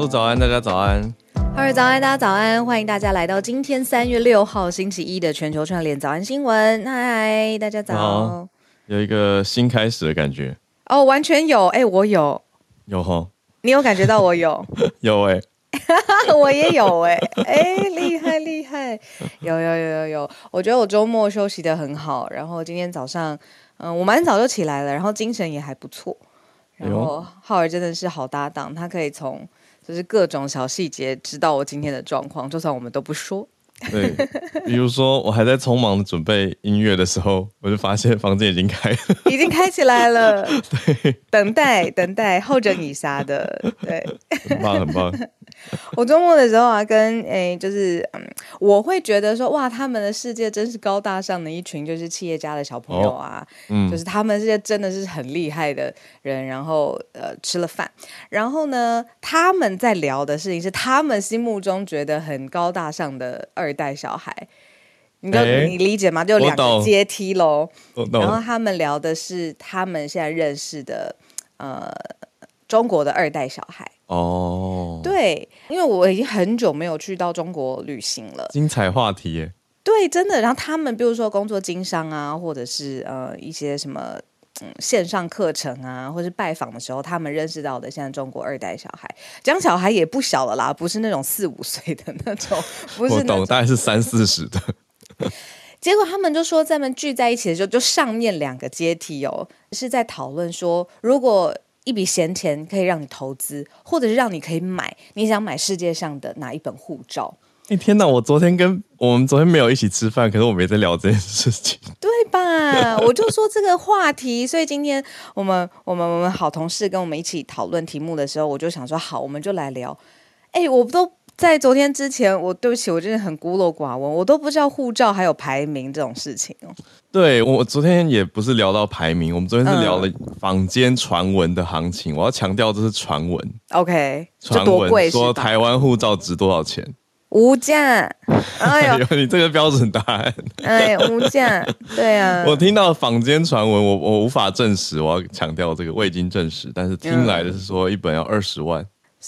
鹿早安，大家早安。哈喽早安，大家早安，欢迎大家来到今天三月六号星期一的全球串联早安新闻。嗨，大家早。有一个新开始的感觉。哦，完全有，哎，我有。有哈。你有感觉到我有？有哎、欸，我也有哎、欸，哎、欸，厉害厉害，有有有有有。我觉得我周末休息的很好，然后今天早上，嗯，我蛮早就起来了，然后精神也还不错。然后浩儿真的是好搭档，他可以从。就是各种小细节，知道我今天的状况，就算我们都不说。对，比如说我还在匆忙的准备音乐的时候，我就发现房间已经开了，已经开起来了。对，等待等待，候着你杀的，对，很棒很棒。我周末的时候啊，跟诶、欸，就是嗯，我会觉得说，哇，他们的世界真是高大上的一群，就是企业家的小朋友啊，哦、嗯，就是他们这些真的是很厉害的人。然后呃，吃了饭，然后呢，他们在聊的事情是他们心目中觉得很高大上的二代小孩，你都、欸、你理解吗？就两个阶梯喽。然后他们聊的是他们现在认识的呃中国的二代小孩。哦，oh. 对，因为我已经很久没有去到中国旅行了，精彩话题耶！对，真的。然后他们比如说工作经商啊，或者是呃一些什么嗯线上课程啊，或是拜访的时候，他们认识到的现在中国二代小孩，讲小孩也不小了啦，不是那种四五岁的那种，不是我懂，大概是三四十的。结果他们就说，在们聚在一起的时候，就上面两个阶梯哦，是在讨论说，如果。一笔闲钱可以让你投资，或者是让你可以买你想买世界上的哪一本护照？哎、欸、天哪！我昨天跟我们昨天没有一起吃饭，可是我们也在聊这件事情，对吧？我就说这个话题，所以今天我们我们我们好同事跟我们一起讨论题目的时候，我就想说好，我们就来聊。哎、欸，我都。在昨天之前，我对不起，我真的很孤陋寡闻，我都不知道护照还有排名这种事情哦。对，我昨天也不是聊到排名，我们昨天是聊了坊间传闻的行情。嗯、我要强调这是传闻，OK？传闻说台湾护照值多少钱？无价。哎呦，你这个标准答案，哎，无价。对啊，我听到坊间传闻，我我无法证实，我要强调这个未经证实，但是听来的是说一本要二十万。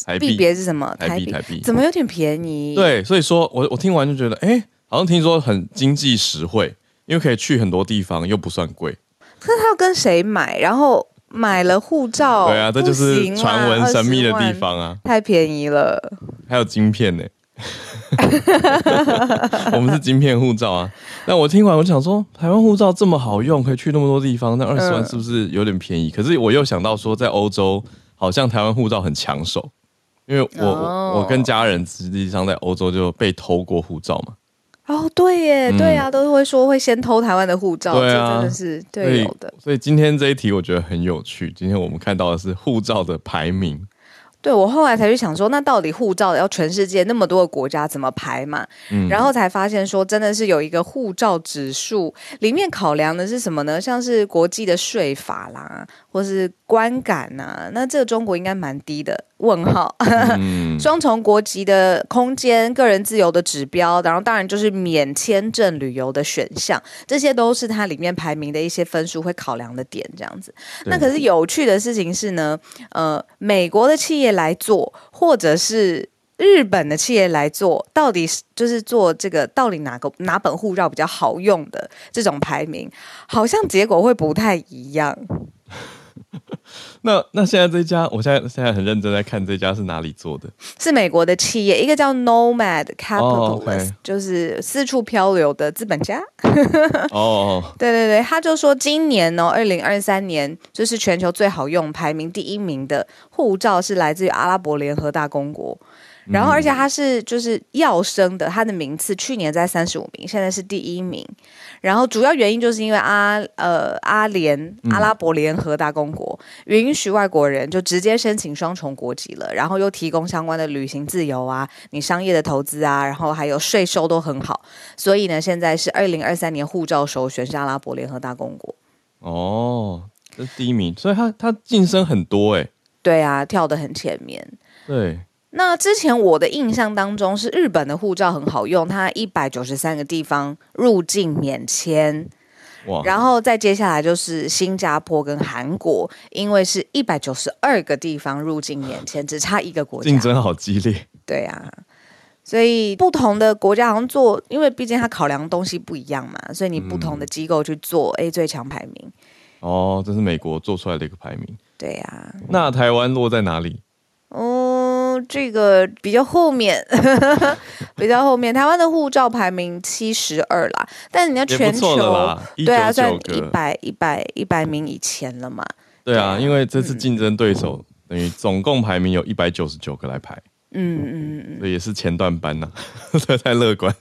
台币别是什么？台币台币怎么有点便宜？对，所以说我我听完就觉得，哎，好像听说很经济实惠，因为可以去很多地方，又不算贵。可是他要跟谁买？然后买了护照，对啊，这就是传闻神秘的地方啊，太便宜了。还有晶片呢，我们是晶片护照啊。那我听完我想说，台湾护照这么好用，可以去那么多地方，那二十万是不是有点便宜？嗯、可是我又想到说，在欧洲好像台湾护照很抢手。因为我、oh. 我跟家人实际上在欧洲就被偷过护照嘛。哦，对耶，嗯、对啊，都是会说会先偷台湾的护照，对啊，真的是对有的所。所以今天这一题我觉得很有趣。今天我们看到的是护照的排名。对，我后来才去想说，那到底护照要全世界那么多个国家怎么排嘛？嗯，然后才发现说，真的是有一个护照指数，里面考量的是什么呢？像是国际的税法啦，或是观感呐、啊，那这个中国应该蛮低的。问号，嗯、双重国籍的空间、个人自由的指标，然后当然就是免签证旅游的选项，这些都是它里面排名的一些分数会考量的点，这样子。那可是有趣的事情是呢，呃，美国的企业来做，或者是日本的企业来做，到底是就是做这个，到底哪个哪本护照比较好用的这种排名，好像结果会不太一样。那那现在这家，我现在现在很认真在看这家是哪里做的？是美国的企业，一个叫 Nomad Capitalist，、oh, okay. 就是四处漂流的资本家。哦，oh. 对对对，他就说今年呢、哦，二零二三年就是全球最好用排名第一名的护照是来自于阿拉伯联合大公国。然后，而且他是就是要生的，他的名次去年在三十五名，现在是第一名。然后主要原因就是因为阿呃阿联阿拉伯联合大公国允许外国人就直接申请双重国籍了，然后又提供相关的旅行自由啊，你商业的投资啊，然后还有税收都很好。所以呢，现在是二零二三年护照首选是阿拉伯联合大公国。哦，这是第一名，所以他他晋升很多哎。对啊，跳得很前面。对。那之前我的印象当中是日本的护照很好用，它一百九十三个地方入境免签，哇！然后再接下来就是新加坡跟韩国，因为是一百九十二个地方入境免签，只差一个国家，竞争好激烈。对啊，所以不同的国家好像做，因为毕竟它考量东西不一样嘛，所以你不同的机构去做 A 最强排名。嗯。哦，这是美国做出来的一个排名。对呀，那台湾落在哪里？哦，这个比较后面，比较后面。台湾的护照排名七十二啦，但人家全球对啊，算一百一百一百名以前了嘛。对啊，因为这次竞争对手、嗯、等于总共排名有一百九十九个来排。嗯嗯嗯，所以也是前段班呐、啊，这太乐观。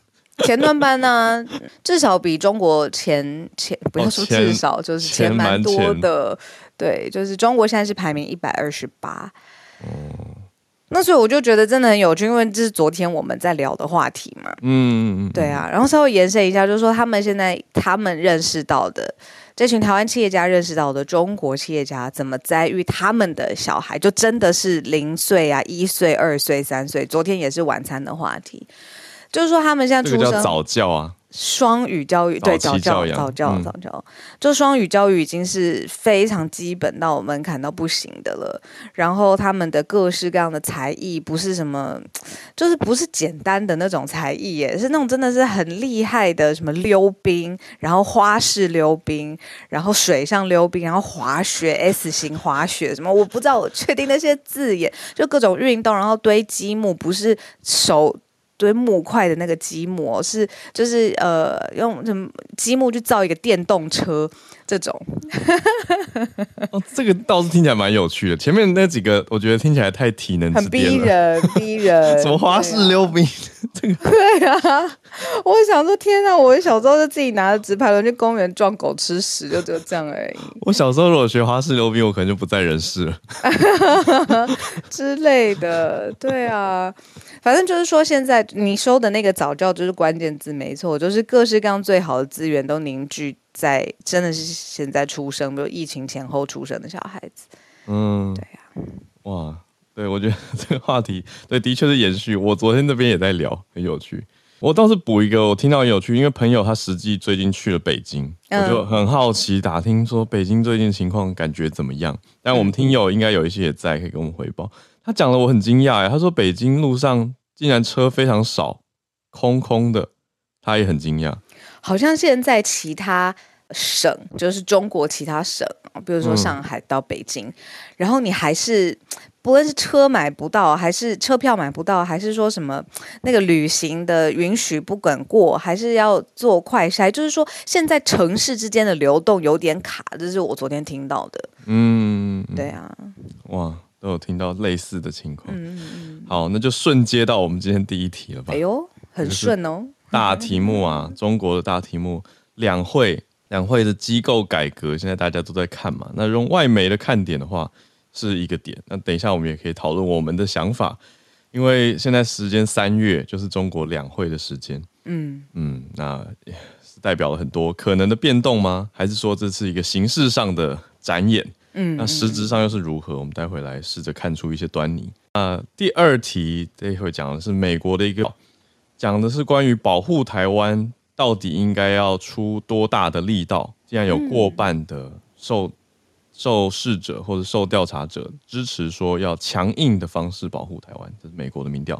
前段班呢、啊，至少比中国前前不要说至少，哦、就是前蛮多的。对，就是中国现在是排名一百二十八。哦，那所以我就觉得真的很有趣，因为这是昨天我们在聊的话题嘛。嗯，对啊。然后稍微延伸一下，就是说他们现在他们认识到的这群台湾企业家认识到的中国企业家怎么栽育他们的小孩，就真的是零岁啊、一岁、二岁、三岁。昨天也是晚餐的话题，就是说他们现在出生早教啊。双语教育，对，早教，早教，早教，嗯、就双语教育已经是非常基本到我们看到不行的了。然后他们的各式各样的才艺，不是什么，就是不是简单的那种才艺耶，是那种真的是很厉害的，什么溜冰，然后花式溜冰，然后水上溜冰，然后滑雪 S 型滑雪，什么我不知道，我确定那些字眼，就各种运动，然后堆积木，不是手。堆木块的那个积木是就是呃用什么积木去造一个电动车这种，哦，这个倒是听起来蛮有趣的。前面那几个我觉得听起来太体能很逼人，逼人。什么花式溜冰？这个对啊，我想说天啊，我小时候就自己拿着直排轮去公园撞狗吃屎，就只有这样而已。我小时候如果学花式溜冰，我可能就不在人世了之类的。对啊。反正就是说，现在你收的那个早教就是关键字，没错，就是各式各样最好的资源都凝聚在，真的是现在出生，比如疫情前后出生的小孩子。嗯，对呀、啊，哇，对，我觉得这个话题，对，的确是延续。我昨天那边也在聊，很有趣。我倒是补一个，我听到很有趣，因为朋友他实际最近去了北京，嗯、我就很好奇打听说北京最近情况感觉怎么样。但我们听友应该有一些也在，可以跟我们回报。他讲了，我很惊讶哎，他说北京路上竟然车非常少，空空的，他也很惊讶。好像现在其他省，就是中国其他省，比如说上海到北京，嗯、然后你还是不论是车买不到，还是车票买不到，还是说什么那个旅行的允许不敢过，还是要做快筛，就是说现在城市之间的流动有点卡，这是我昨天听到的。嗯，对啊，哇。都有听到类似的情况。嗯嗯，好，那就顺接到我们今天第一题了吧？哎呦，很顺哦。大题目啊，中国的大题目，两会，两会的机构改革，现在大家都在看嘛。那用外媒的看点的话，是一个点。那等一下我们也可以讨论我们的想法，因为现在时间三月就是中国两会的时间。嗯嗯，那是代表了很多可能的变动吗？还是说这是一个形式上的展演？嗯，那实质上又是如何？我们待会来试着看出一些端倪。那第二题这一会讲的是美国的一个，讲的是关于保护台湾到底应该要出多大的力道。既然有过半的受受试者或者受调查者支持说要强硬的方式保护台湾，这是美国的民调。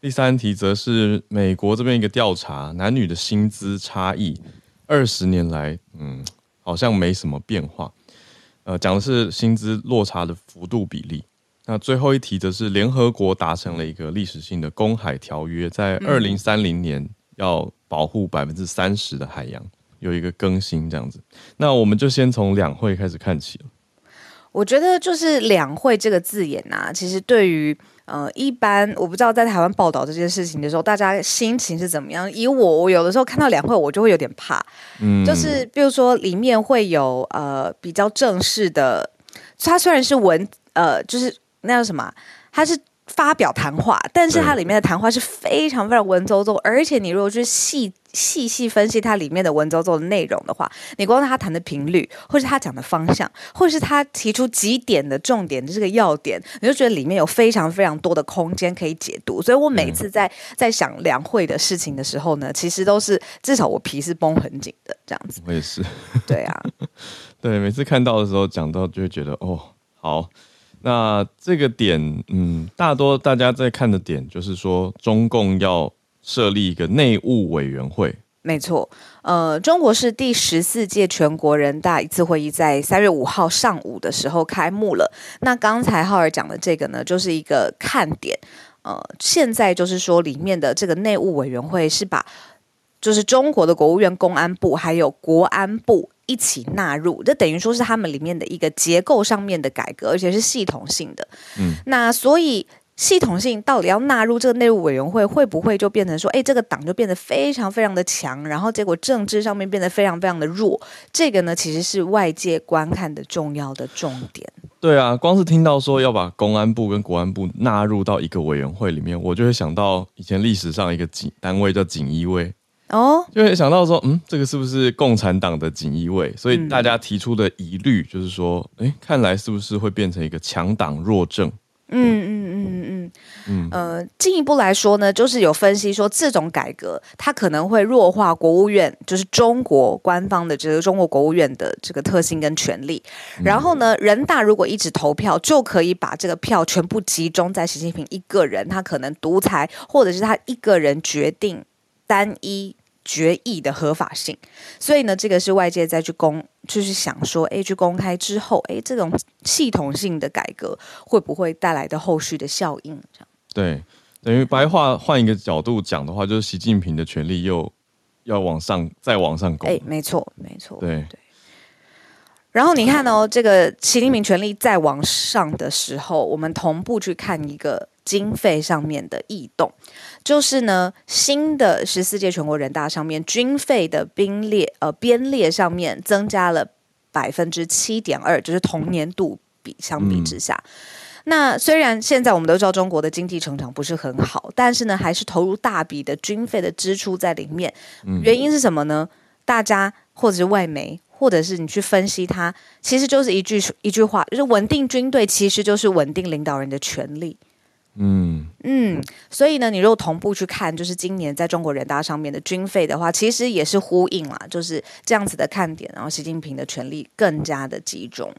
第三题则是美国这边一个调查，男女的薪资差异二十年来，嗯，好像没什么变化。呃，讲的是薪资落差的幅度比例。那最后一题则是联合国达成了一个历史性的公海条约，在二零三零年要保护百分之三十的海洋，有一个更新这样子。那我们就先从两会开始看起了。我觉得就是两会这个字眼呐、啊，其实对于呃，一般我不知道在台湾报道这件事情的时候，大家心情是怎么样？以我，我有的时候看到两会，我就会有点怕。嗯，就是比如说里面会有呃比较正式的，它虽然是文呃，就是那叫什么，他是。发表谈话，但是它里面的谈话是非常非常文绉绉，而且你如果去细细细分析它里面的文绉绉的内容的话，你光他谈的频率，或是他讲的方向，或是他提出几点的重点的这个要点，你就觉得里面有非常非常多的空间可以解读。所以我每次在在想两会的事情的时候呢，其实都是至少我皮是绷很紧的这样子。我也是，对啊，对，每次看到的时候讲到就会觉得哦，好。那这个点，嗯，大多大家在看的点就是说，中共要设立一个内务委员会。没错，呃，中国是第十四届全国人大一次会议在三月五号上午的时候开幕了。那刚才浩尔讲的这个呢，就是一个看点。呃，现在就是说，里面的这个内务委员会是把，就是中国的国务院、公安部还有国安部。一起纳入，这等于说是他们里面的一个结构上面的改革，而且是系统性的。嗯，那所以系统性到底要纳入这个内务委员会，会不会就变成说，哎，这个党就变得非常非常的强，然后结果政治上面变得非常非常的弱？这个呢，其实是外界观看的重要的重点。对啊，光是听到说要把公安部跟国安部纳入到一个委员会里面，我就会想到以前历史上一个警单位叫锦衣卫。哦，就会想到说，嗯，这个是不是共产党的锦衣卫？所以大家提出的疑虑就是说，哎、嗯，看来是不是会变成一个强党弱政？嗯嗯嗯嗯嗯。嗯呃，进一步来说呢，就是有分析说，这种改革它可能会弱化国务院，就是中国官方的这个中国国务院的这个特性跟权力。然后呢，人大如果一直投票，就可以把这个票全部集中在习近平一个人，他可能独裁，或者是他一个人决定单一。决议的合法性，所以呢，这个是外界再去公，就是想说，哎，去公开之后，哎，这种系统性的改革会不会带来的后续的效应？这样对，等于白话换一个角度讲的话，就是习近平的权力又要往上再往上攻。哎，没错，没错，对对。然后你看哦，这个习近平权力再往上的时候，我们同步去看一个。经费上面的异动，就是呢，新的十四届全国人大上面军费的编列呃编列上面增加了百分之七点二，就是同年度比相比之下，嗯、那虽然现在我们都知道中国的经济成长不是很好，但是呢，还是投入大笔的军费的支出在里面。原因是什么呢？大家或者是外媒，或者是你去分析它，其实就是一句一句话，就是稳定军队其实就是稳定领导人的权力。嗯嗯，所以呢，你如果同步去看，就是今年在中国人大上面的军费的话，其实也是呼应啦，就是这样子的看点。然后习近平的权力更加的集中。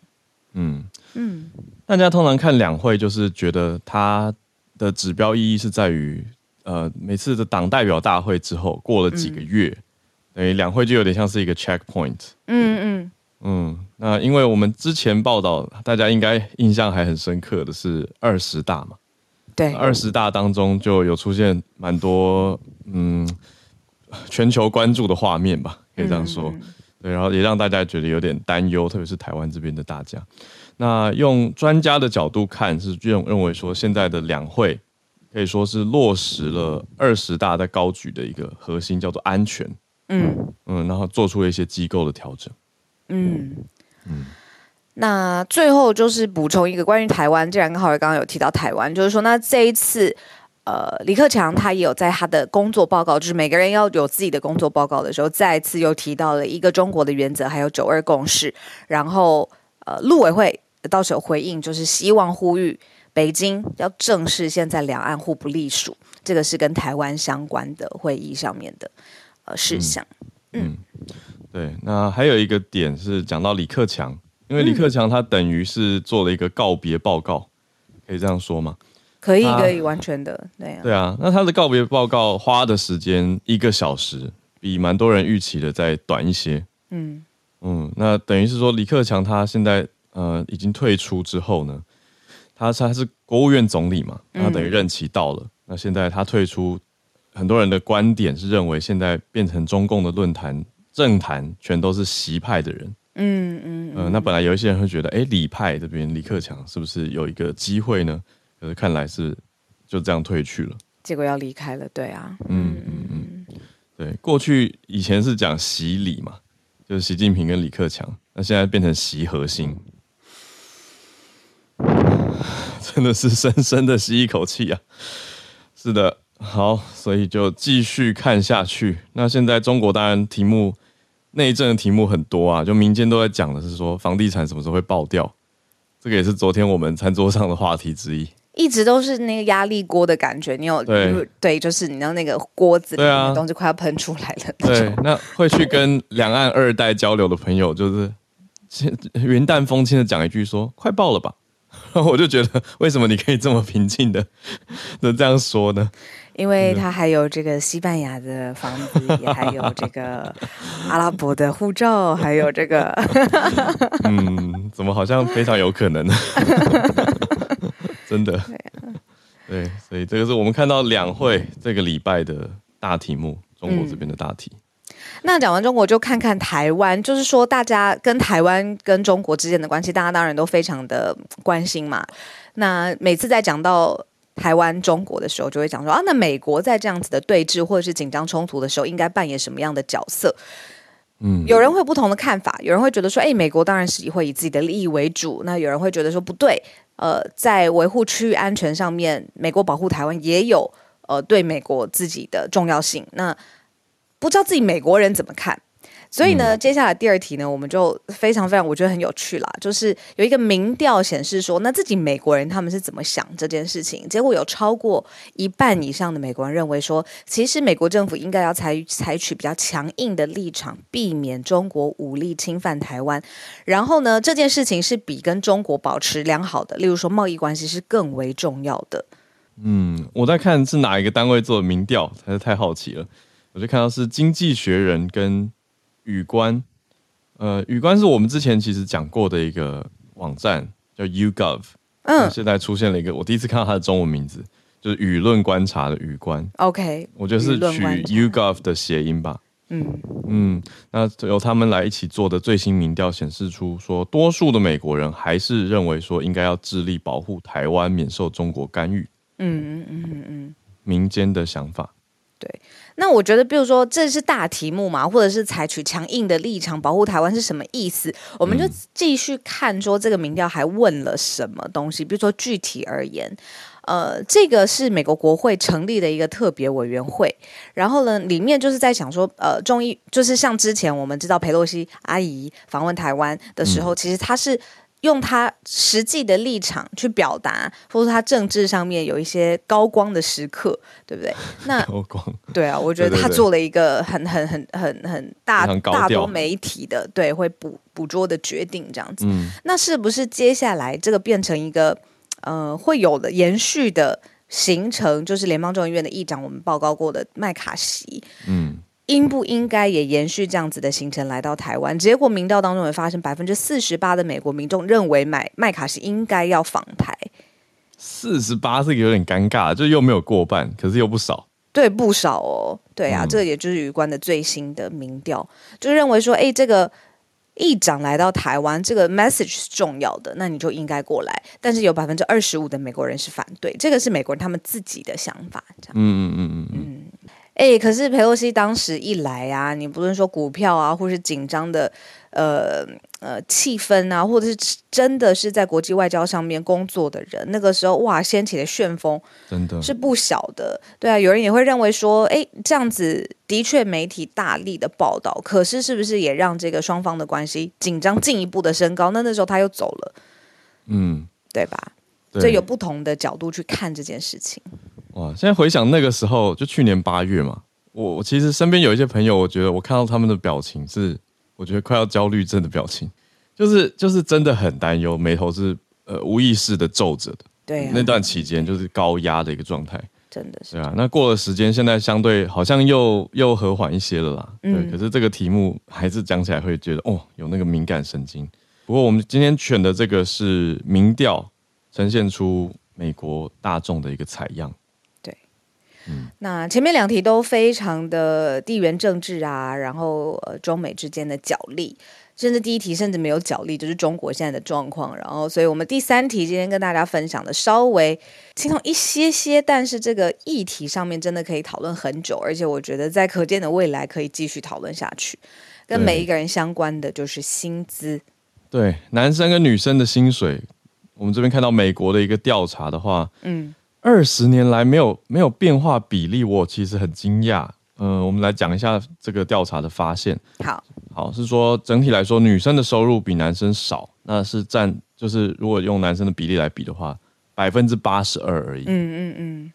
嗯嗯，大家通常看两会，就是觉得它的指标意义是在于，呃，每次的党代表大会之后过了几个月，等于两会就有点像是一个 checkpoint。嗯嗯嗯，那因为我们之前报道，大家应该印象还很深刻的是二十大嘛。对，二十大当中就有出现蛮多嗯全球关注的画面吧，可以这样说。嗯、对，然后也让大家觉得有点担忧，特别是台湾这边的大家。那用专家的角度看，是认认为说现在的两会可以说是落实了二十大在高举的一个核心，叫做安全。嗯嗯，然后做出了一些机构的调整。嗯嗯。那最后就是补充一个关于台湾，既然刚好刚刚有提到台湾，就是说，那这一次，呃，李克强他也有在他的工作报告，就是每个人要有自己的工作报告的时候，再次又提到了一个中国的原则，还有九二共识。然后，呃，陆委会到时候回应，就是希望呼吁北京要正视现在两岸互不隶属，这个是跟台湾相关的会议上面的呃事项。嗯，对。那还有一个点是讲到李克强。因为李克强他等于是做了一个告别报告，可以这样说吗？可以，可以，完全的，对啊。对啊，那他的告别报告花的时间一个小时，比蛮多人预期的再短一些。嗯嗯，那等于是说李克强他现在呃已经退出之后呢，他他是国务院总理嘛，他等于任期到了，嗯、那现在他退出，很多人的观点是认为现在变成中共的论坛政坛全都是习派的人。嗯嗯嗯、呃，那本来有一些人会觉得，哎，李派这边李克强是不是有一个机会呢？可是看来是就这样退去了。结果要离开了，对啊，嗯嗯嗯，对，过去以前是讲习李嘛，就是习近平跟李克强，那现在变成习核心，真的是深深的吸一口气啊！是的，好，所以就继续看下去。那现在中国当然题目内政的题目很多啊，就民间都在讲的是说房地产什么时候会爆掉，这个也是昨天我们餐桌上的话题之一。一直都是那个压力锅的感觉，你有对，对，就是你知道那个锅子里面的东西快要喷出来了。对，那会去跟两岸二代交流的朋友，就是云淡风轻的讲一句说：“快爆了吧。”然后我就觉得，为什么你可以这么平静的的 这样说呢？因为他还有这个西班牙的房子，也还有这个阿拉伯的护照，还有这个 嗯，怎么好像非常有可能呢？真的，对，啊、对，所以这个是我们看到两会这个礼拜的大题目，中国这边的大题。嗯、那讲完中国，就看看台湾，就是说大家跟台湾跟中国之间的关系，大家当然都非常的关心嘛。那每次在讲到台湾中国的时候，就会讲说啊，那美国在这样子的对峙或者是紧张冲突的时候，应该扮演什么样的角色？嗯，有人会有不同的看法，有人会觉得说，哎，美国当然是会以自己的利益为主。那有人会觉得说，不对。呃，在维护区域安全上面，美国保护台湾也有呃对美国自己的重要性。那不知道自己美国人怎么看？所以呢，嗯、接下来第二题呢，我们就非常非常我觉得很有趣啦，就是有一个民调显示说，那自己美国人他们是怎么想这件事情？结果有超过一半以上的美国人认为说，其实美国政府应该要采采取比较强硬的立场，避免中国武力侵犯台湾。然后呢，这件事情是比跟中国保持良好的，例如说贸易关系是更为重要的。嗯，我在看是哪一个单位做的民调，还是太好奇了。我就看到是《经济学人》跟。语观，呃，语观是我们之前其实讲过的一个网站，叫 YouGov。嗯，现在出现了一个，我第一次看到它的中文名字，就是舆论观察的语观。OK，我觉得是取 YouGov 的谐音吧。嗯嗯，那由他们来一起做的最新民调显示出，说多数的美国人还是认为说应该要致力保护台湾免受中国干预。嗯嗯嗯嗯嗯，民间的想法。对，那我觉得，比如说这是大题目嘛，或者是采取强硬的立场保护台湾是什么意思？我们就继续看说这个民调还问了什么东西。比如说具体而言，呃，这个是美国国会成立的一个特别委员会，然后呢，里面就是在想说，呃，众议就是像之前我们知道佩洛西阿姨访问台湾的时候，嗯、其实她是。用他实际的立场去表达，或者他政治上面有一些高光的时刻，对不对？那 高光，对啊，我觉得他做了一个很很很很很大大多媒体的对会捕捕捉的决定，这样子。嗯，那是不是接下来这个变成一个呃会有的延续的形成？就是联邦众议院的议长，我们报告过的麦卡锡，嗯。应不应该也延续这样子的行程来到台湾？结果民调当中也发生，百分之四十八的美国民众认为麦麦卡锡应该要访台。四十八是有点尴尬，就又没有过半，可是又不少。对，不少哦。对啊，嗯、这也就是语观的最新的民调，就认为说，哎，这个议长来到台湾，这个 message 是重要的，那你就应该过来。但是有百分之二十五的美国人是反对，这个是美国人他们自己的想法。这样，嗯嗯嗯嗯嗯。嗯哎，可是佩洛西当时一来啊，你不论说股票啊，或是紧张的呃呃气氛啊，或者是真的是在国际外交上面工作的人，那个时候哇，掀起的旋风真的是不小的。对啊，有人也会认为说，哎，这样子的确媒体大力的报道，可是是不是也让这个双方的关系紧张进一步的升高？那那时候他又走了，嗯，对吧？对，所以有不同的角度去看这件事情。哇！现在回想那个时候，就去年八月嘛，我我其实身边有一些朋友，我觉得我看到他们的表情是，我觉得快要焦虑症的表情，就是就是真的很担忧，眉头是呃无意识的皱着的。对啊，那段期间就是高压的一个状态，真的是。对啊，那过了时间，现在相对好像又又和缓一些了啦。对，嗯，可是这个题目还是讲起来会觉得哦，有那个敏感神经。不过我们今天选的这个是民调，呈现出美国大众的一个采样。那前面两题都非常的地缘政治啊，然后呃中美之间的角力，甚至第一题甚至没有角力，就是中国现在的状况。然后，所以我们第三题今天跟大家分享的稍微轻松一些些，但是这个议题上面真的可以讨论很久，而且我觉得在可见的未来可以继续讨论下去。跟每一个人相关的就是薪资。对，男生跟女生的薪水，我们这边看到美国的一个调查的话，嗯，二十年来没有没有变化比例，我其实很惊讶。嗯、呃，我们来讲一下这个调查的发现。好，好是说整体来说，女生的收入比男生少，那是占就是如果用男生的比例来比的话，百分之八十二而已。嗯嗯嗯，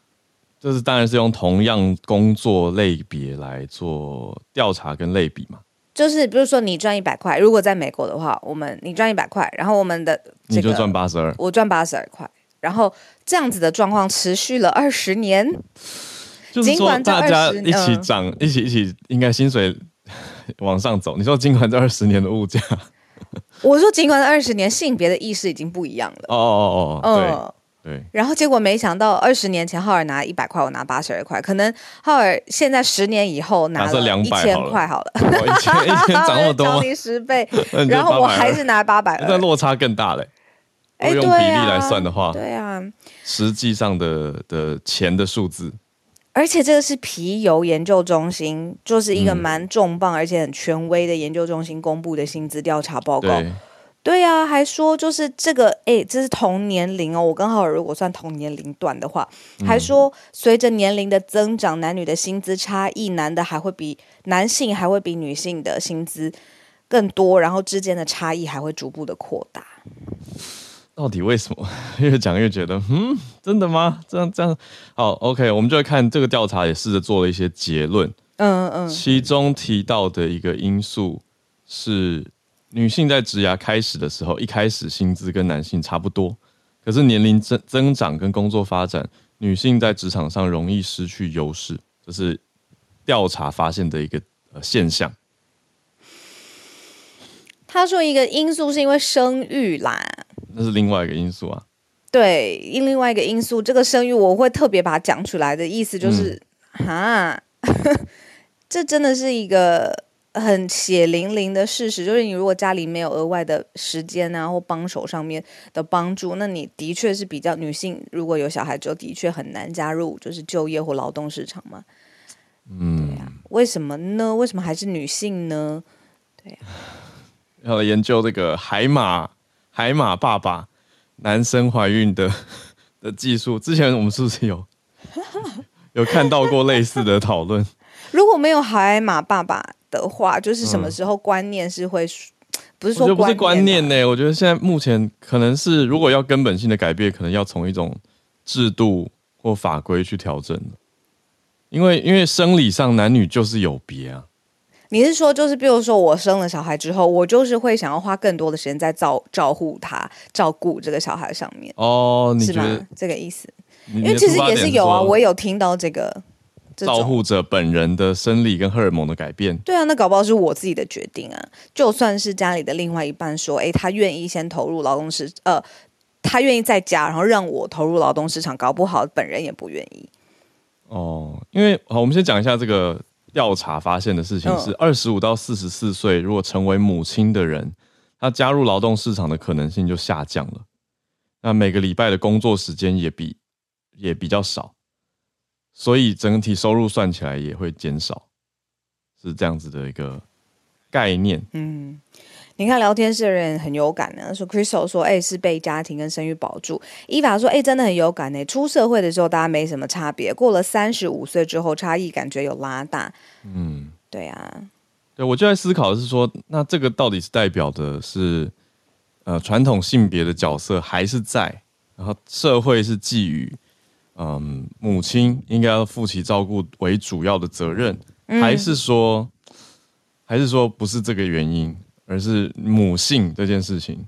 这是当然是用同样工作类别来做调查跟类比嘛。就是比如说你赚一百块，如果在美国的话，我们你赚一百块，然后我们的、这个、你就赚八十二，我赚八十二块，然后这样子的状况持续了二十年，就是说大家一起涨，嗯、一起一起应该薪水往上走。你说尽管这二十年的物价，我说尽管这二十年性别的意识已经不一样了。哦哦哦哦，对。嗯。对，然后结果没想到，二十年前浩尔拿一百块，我拿八十二块，可能浩尔现在十年以后拿了一千块好了，一千一千涨那么多，涨你十倍，然后我还是拿八百二，那落差更大嘞。如果用比例来算的话，对啊，实际上的的钱的数字，而且这个是皮尤研究中心，就是一个蛮重磅而且很权威的研究中心公布的薪资调查报告。对呀、啊，还说就是这个，哎，这是同年龄哦。我刚好如果算同年龄段的话，还说随着年龄的增长，男女的薪资差异，男的还会比男性还会比女性的薪资更多，然后之间的差异还会逐步的扩大。到底为什么？越讲越觉得，嗯，真的吗？这样这样，好，OK，我们就来看这个调查，也试着做了一些结论。嗯嗯，其中提到的一个因素是。女性在职涯开始的时候，一开始薪资跟男性差不多，可是年龄增增长跟工作发展，女性在职场上容易失去优势，这是调查发现的一个呃现象。他说一个因素是因为生育啦，那是另外一个因素啊。对，因另外一个因素，这个生育我会特别把它讲出来的意思就是，哈、嗯，这真的是一个。很血淋淋的事实就是，你如果家里没有额外的时间啊，或帮手上面的帮助，那你的确是比较女性。如果有小孩，之后的确很难加入就是就业或劳动市场嘛。嗯，对呀，为什么呢？为什么还是女性呢？对呀，要来研究这个海马海马爸爸男生怀孕的的技术。之前我们是不是有 有看到过类似的讨论？如果没有海马爸爸。的话，就是什么时候观念是会，嗯、不是说观不是观念呢？我觉得现在目前可能是，如果要根本性的改变，可能要从一种制度或法规去调整。因为因为生理上男女就是有别啊。你是说，就是比如说我生了小孩之后，我就是会想要花更多的时间在照照顾他、照顾这个小孩上面哦？是吗？这个意思？因为其实也是有啊，我也有听到这个。照护者本人的生理跟荷尔蒙的改变，对啊，那搞不好是我自己的决定啊。就算是家里的另外一半说，哎，他愿意先投入劳动市，呃，他愿意在家，然后让我投入劳动市场，搞不好本人也不愿意。哦，因为好，我们先讲一下这个调查发现的事情是：二十五到四十四岁，如果成为母亲的人，他加入劳动市场的可能性就下降了。那每个礼拜的工作时间也比也比较少。所以整体收入算起来也会减少，是这样子的一个概念。嗯，你看聊天室的人很有感呢，说 Crystal 说，哎、欸，是被家庭跟生育保住。伊法说，哎、欸，真的很有感呢。出社会的时候大家没什么差别，过了三十五岁之后差异感觉有拉大。嗯，对啊，对，我就在思考的是说，那这个到底是代表的是呃传统性别的角色还是在，然后社会是寄予。嗯，母亲应该要负起照顾为主要的责任，嗯、还是说，还是说不是这个原因，而是母性这件事情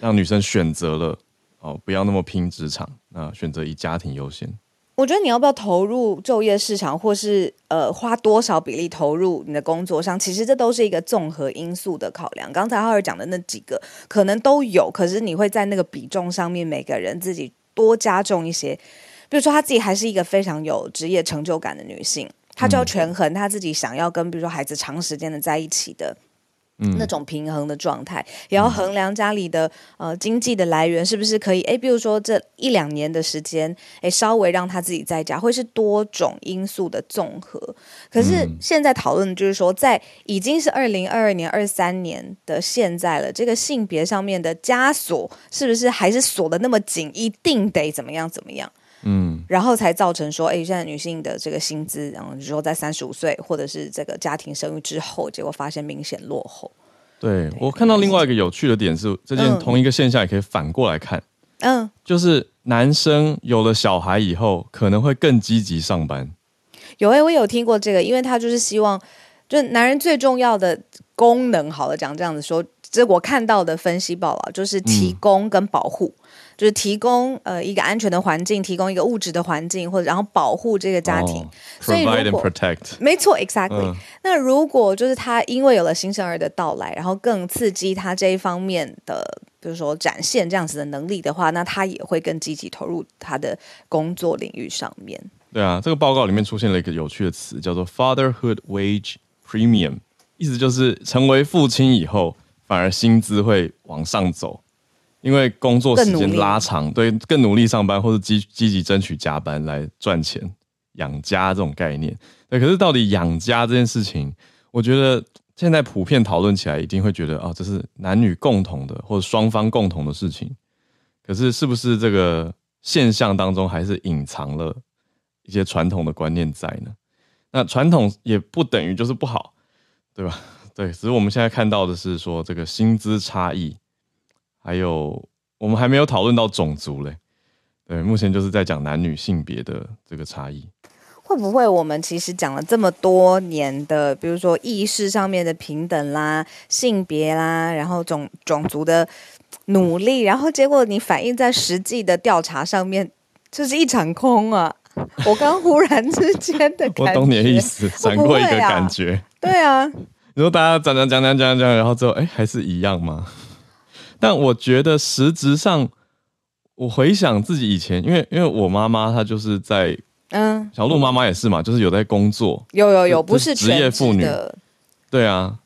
让女生选择了哦，不要那么拼职场，那选择以家庭优先。我觉得你要不要投入就业市场，或是呃花多少比例投入你的工作上，其实这都是一个综合因素的考量。刚才浩尔讲的那几个可能都有，可是你会在那个比重上面，每个人自己多加重一些。比如说，她自己还是一个非常有职业成就感的女性，她就要权衡她自己想要跟，比如说孩子长时间的在一起的嗯，那种平衡的状态，也要衡量家里的呃经济的来源是不是可以，诶，比如说这一两年的时间，诶，稍微让他自己在家，会是多种因素的综合。可是现在讨论的就是说，在已经是二零二二年、二三年的现在了，这个性别上面的枷锁是不是还是锁的那么紧，一定得怎么样怎么样？嗯，然后才造成说，哎，现在女性的这个薪资，然后就说在三十五岁或者是这个家庭生育之后，结果发现明显落后。对，对。我看到另外一个有趣的点是，这件同一个现象也可以反过来看，嗯，就是男生有了小孩以后，可能会更积极上班。有哎，我有听过这个，因为他就是希望，就男人最重要的功能，好了，讲这样子说，这我看到的分析报道就是提供跟保护。嗯就是提供呃一个安全的环境，提供一个物质的环境，或者然后保护这个家庭。Oh, 所以 protect，没错，exactly。Uh, 那如果就是他因为有了新生儿的到来，然后更刺激他这一方面的，比如说展现这样子的能力的话，那他也会更积极投入他的工作领域上面。对啊，这个报告里面出现了一个有趣的词，叫做 fatherhood wage premium，意思就是成为父亲以后，反而薪资会往上走。因为工作时间拉长，对，更努力上班或者积积极争取加班来赚钱养家这种概念，对。可是到底养家这件事情，我觉得现在普遍讨论起来，一定会觉得啊、哦，这是男女共同的或者双方共同的事情。可是是不是这个现象当中还是隐藏了一些传统的观念在呢？那传统也不等于就是不好，对吧？对，只是我们现在看到的是说这个薪资差异。还有，我们还没有讨论到种族嘞。对，目前就是在讲男女性别的这个差异。会不会我们其实讲了这么多年的，比如说意识上面的平等啦、性别啦，然后种种族的努力，然后结果你反映在实际的调查上面，就是一场空啊！我刚忽然之间的感觉，我懂你的意思，闪过一个感觉。啊对啊，你说大家讲讲讲讲讲讲，然后之后哎，还是一样吗？但我觉得实质上，我回想自己以前，因为因为我妈妈她就是在，嗯，小鹿妈妈也是嘛，就是有在工作，有有有，不是职业妇女，对啊，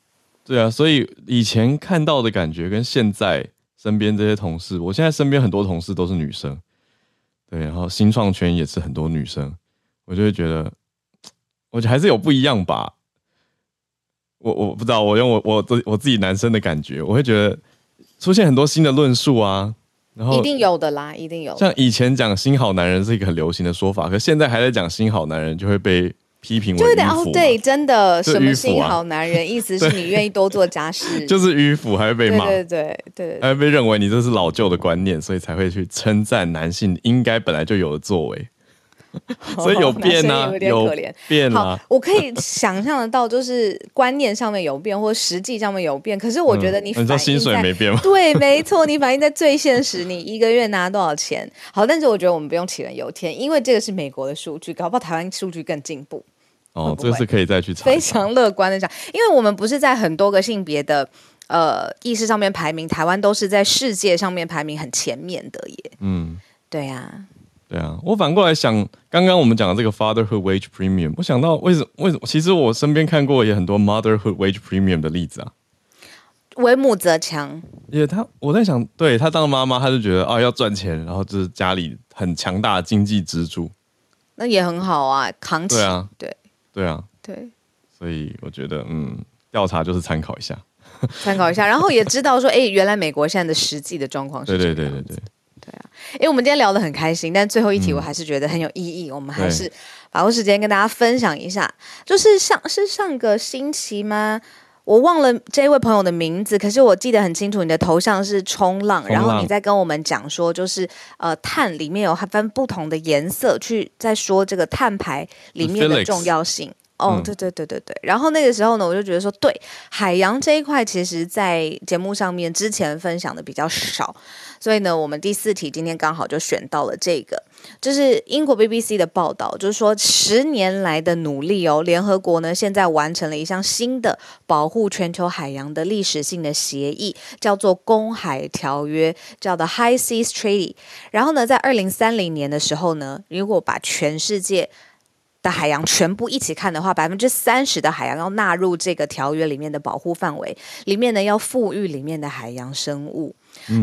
对啊，所以以前看到的感觉跟现在身边这些同事，我现在身边很多同事都是女生，对，然后新创圈也是很多女生，我就会觉得，我觉得还是有不一样吧，我我不知道，我用我我我自己男生的感觉，我会觉得。出现很多新的论述啊，然后一定有的啦，一定有。像以前讲“新好男人”是一个很流行的说法，可现在还在讲“新好男人”，就会被批评为就有点哦，对，真的什么“新好男人”，意思是你愿意多做家事，就是迂腐，还会被骂，对对对对，还会被认为你这是老旧的观念，所以才会去称赞男性应该本来就有的作为。所以有变啊，有点可怜，变啊。我可以想象得到，就是观念上面有变，或实际上面有变。可是我觉得你反映在、嗯、你薪水没变吗？对，没错，你反映在最现实，你一个月拿多少钱？好，但是我觉得我们不用杞人忧天，因为这个是美国的数据，搞不好台湾数据更进步。哦，这个是可以再去查。非常乐观的讲，因为我们不是在很多个性别的呃意识上面排名，台湾都是在世界上面排名很前面的耶。嗯，对呀、啊。对啊，我反过来想，刚刚我们讲的这个 fatherhood wage premium，我想到为什么？为什么？其实我身边看过也很多 motherhood wage premium 的例子啊。为母则强，也他我在想，对他当妈妈，他就觉得啊要赚钱，然后就是家里很强大的经济支柱，那也很好啊，扛起。对啊，对，对啊，对。所以我觉得，嗯，调查就是参考一下，参考一下，然后也知道说，哎，原来美国现在的实际的状况是这样。对对对对对。因为我们今天聊得很开心，但最后一题我还是觉得很有意义，嗯、我们还是把握时间跟大家分享一下。就是上是上个星期吗？我忘了这位朋友的名字，可是我记得很清楚，你的头像是冲浪，冲浪，然后你在跟我们讲说，就是呃碳里面有分不同的颜色，去在说这个碳排里面的重要性。哦，对对对对对，然后那个时候呢，我就觉得说，对海洋这一块，其实在节目上面之前分享的比较少，所以呢，我们第四题今天刚好就选到了这个，就是英国 BBC 的报道，就是说十年来的努力哦，联合国呢现在完成了一项新的保护全球海洋的历史性的协议，叫做公海条约，叫做 High Seas Treaty。然后呢，在二零三零年的时候呢，如果把全世界的海洋全部一起看的话，百分之三十的海洋要纳入这个条约里面的保护范围，里面呢要复育里面的海洋生物。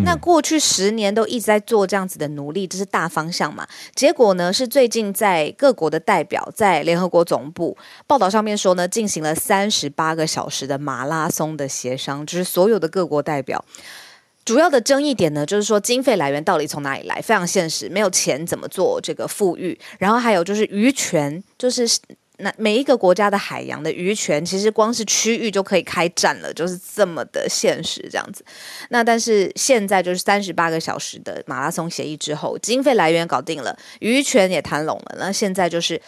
那过去十年都一直在做这样子的努力，这是大方向嘛？结果呢是最近在各国的代表在联合国总部报道上面说呢，进行了三十八个小时的马拉松的协商，就是所有的各国代表。主要的争议点呢，就是说经费来源到底从哪里来？非常现实，没有钱怎么做这个富裕？然后还有就是渔权，就是那每一个国家的海洋的渔权，其实光是区域就可以开战了，就是这么的现实这样子。那但是现在就是三十八个小时的马拉松协议之后，经费来源搞定了，渔权也谈拢了，那现在就是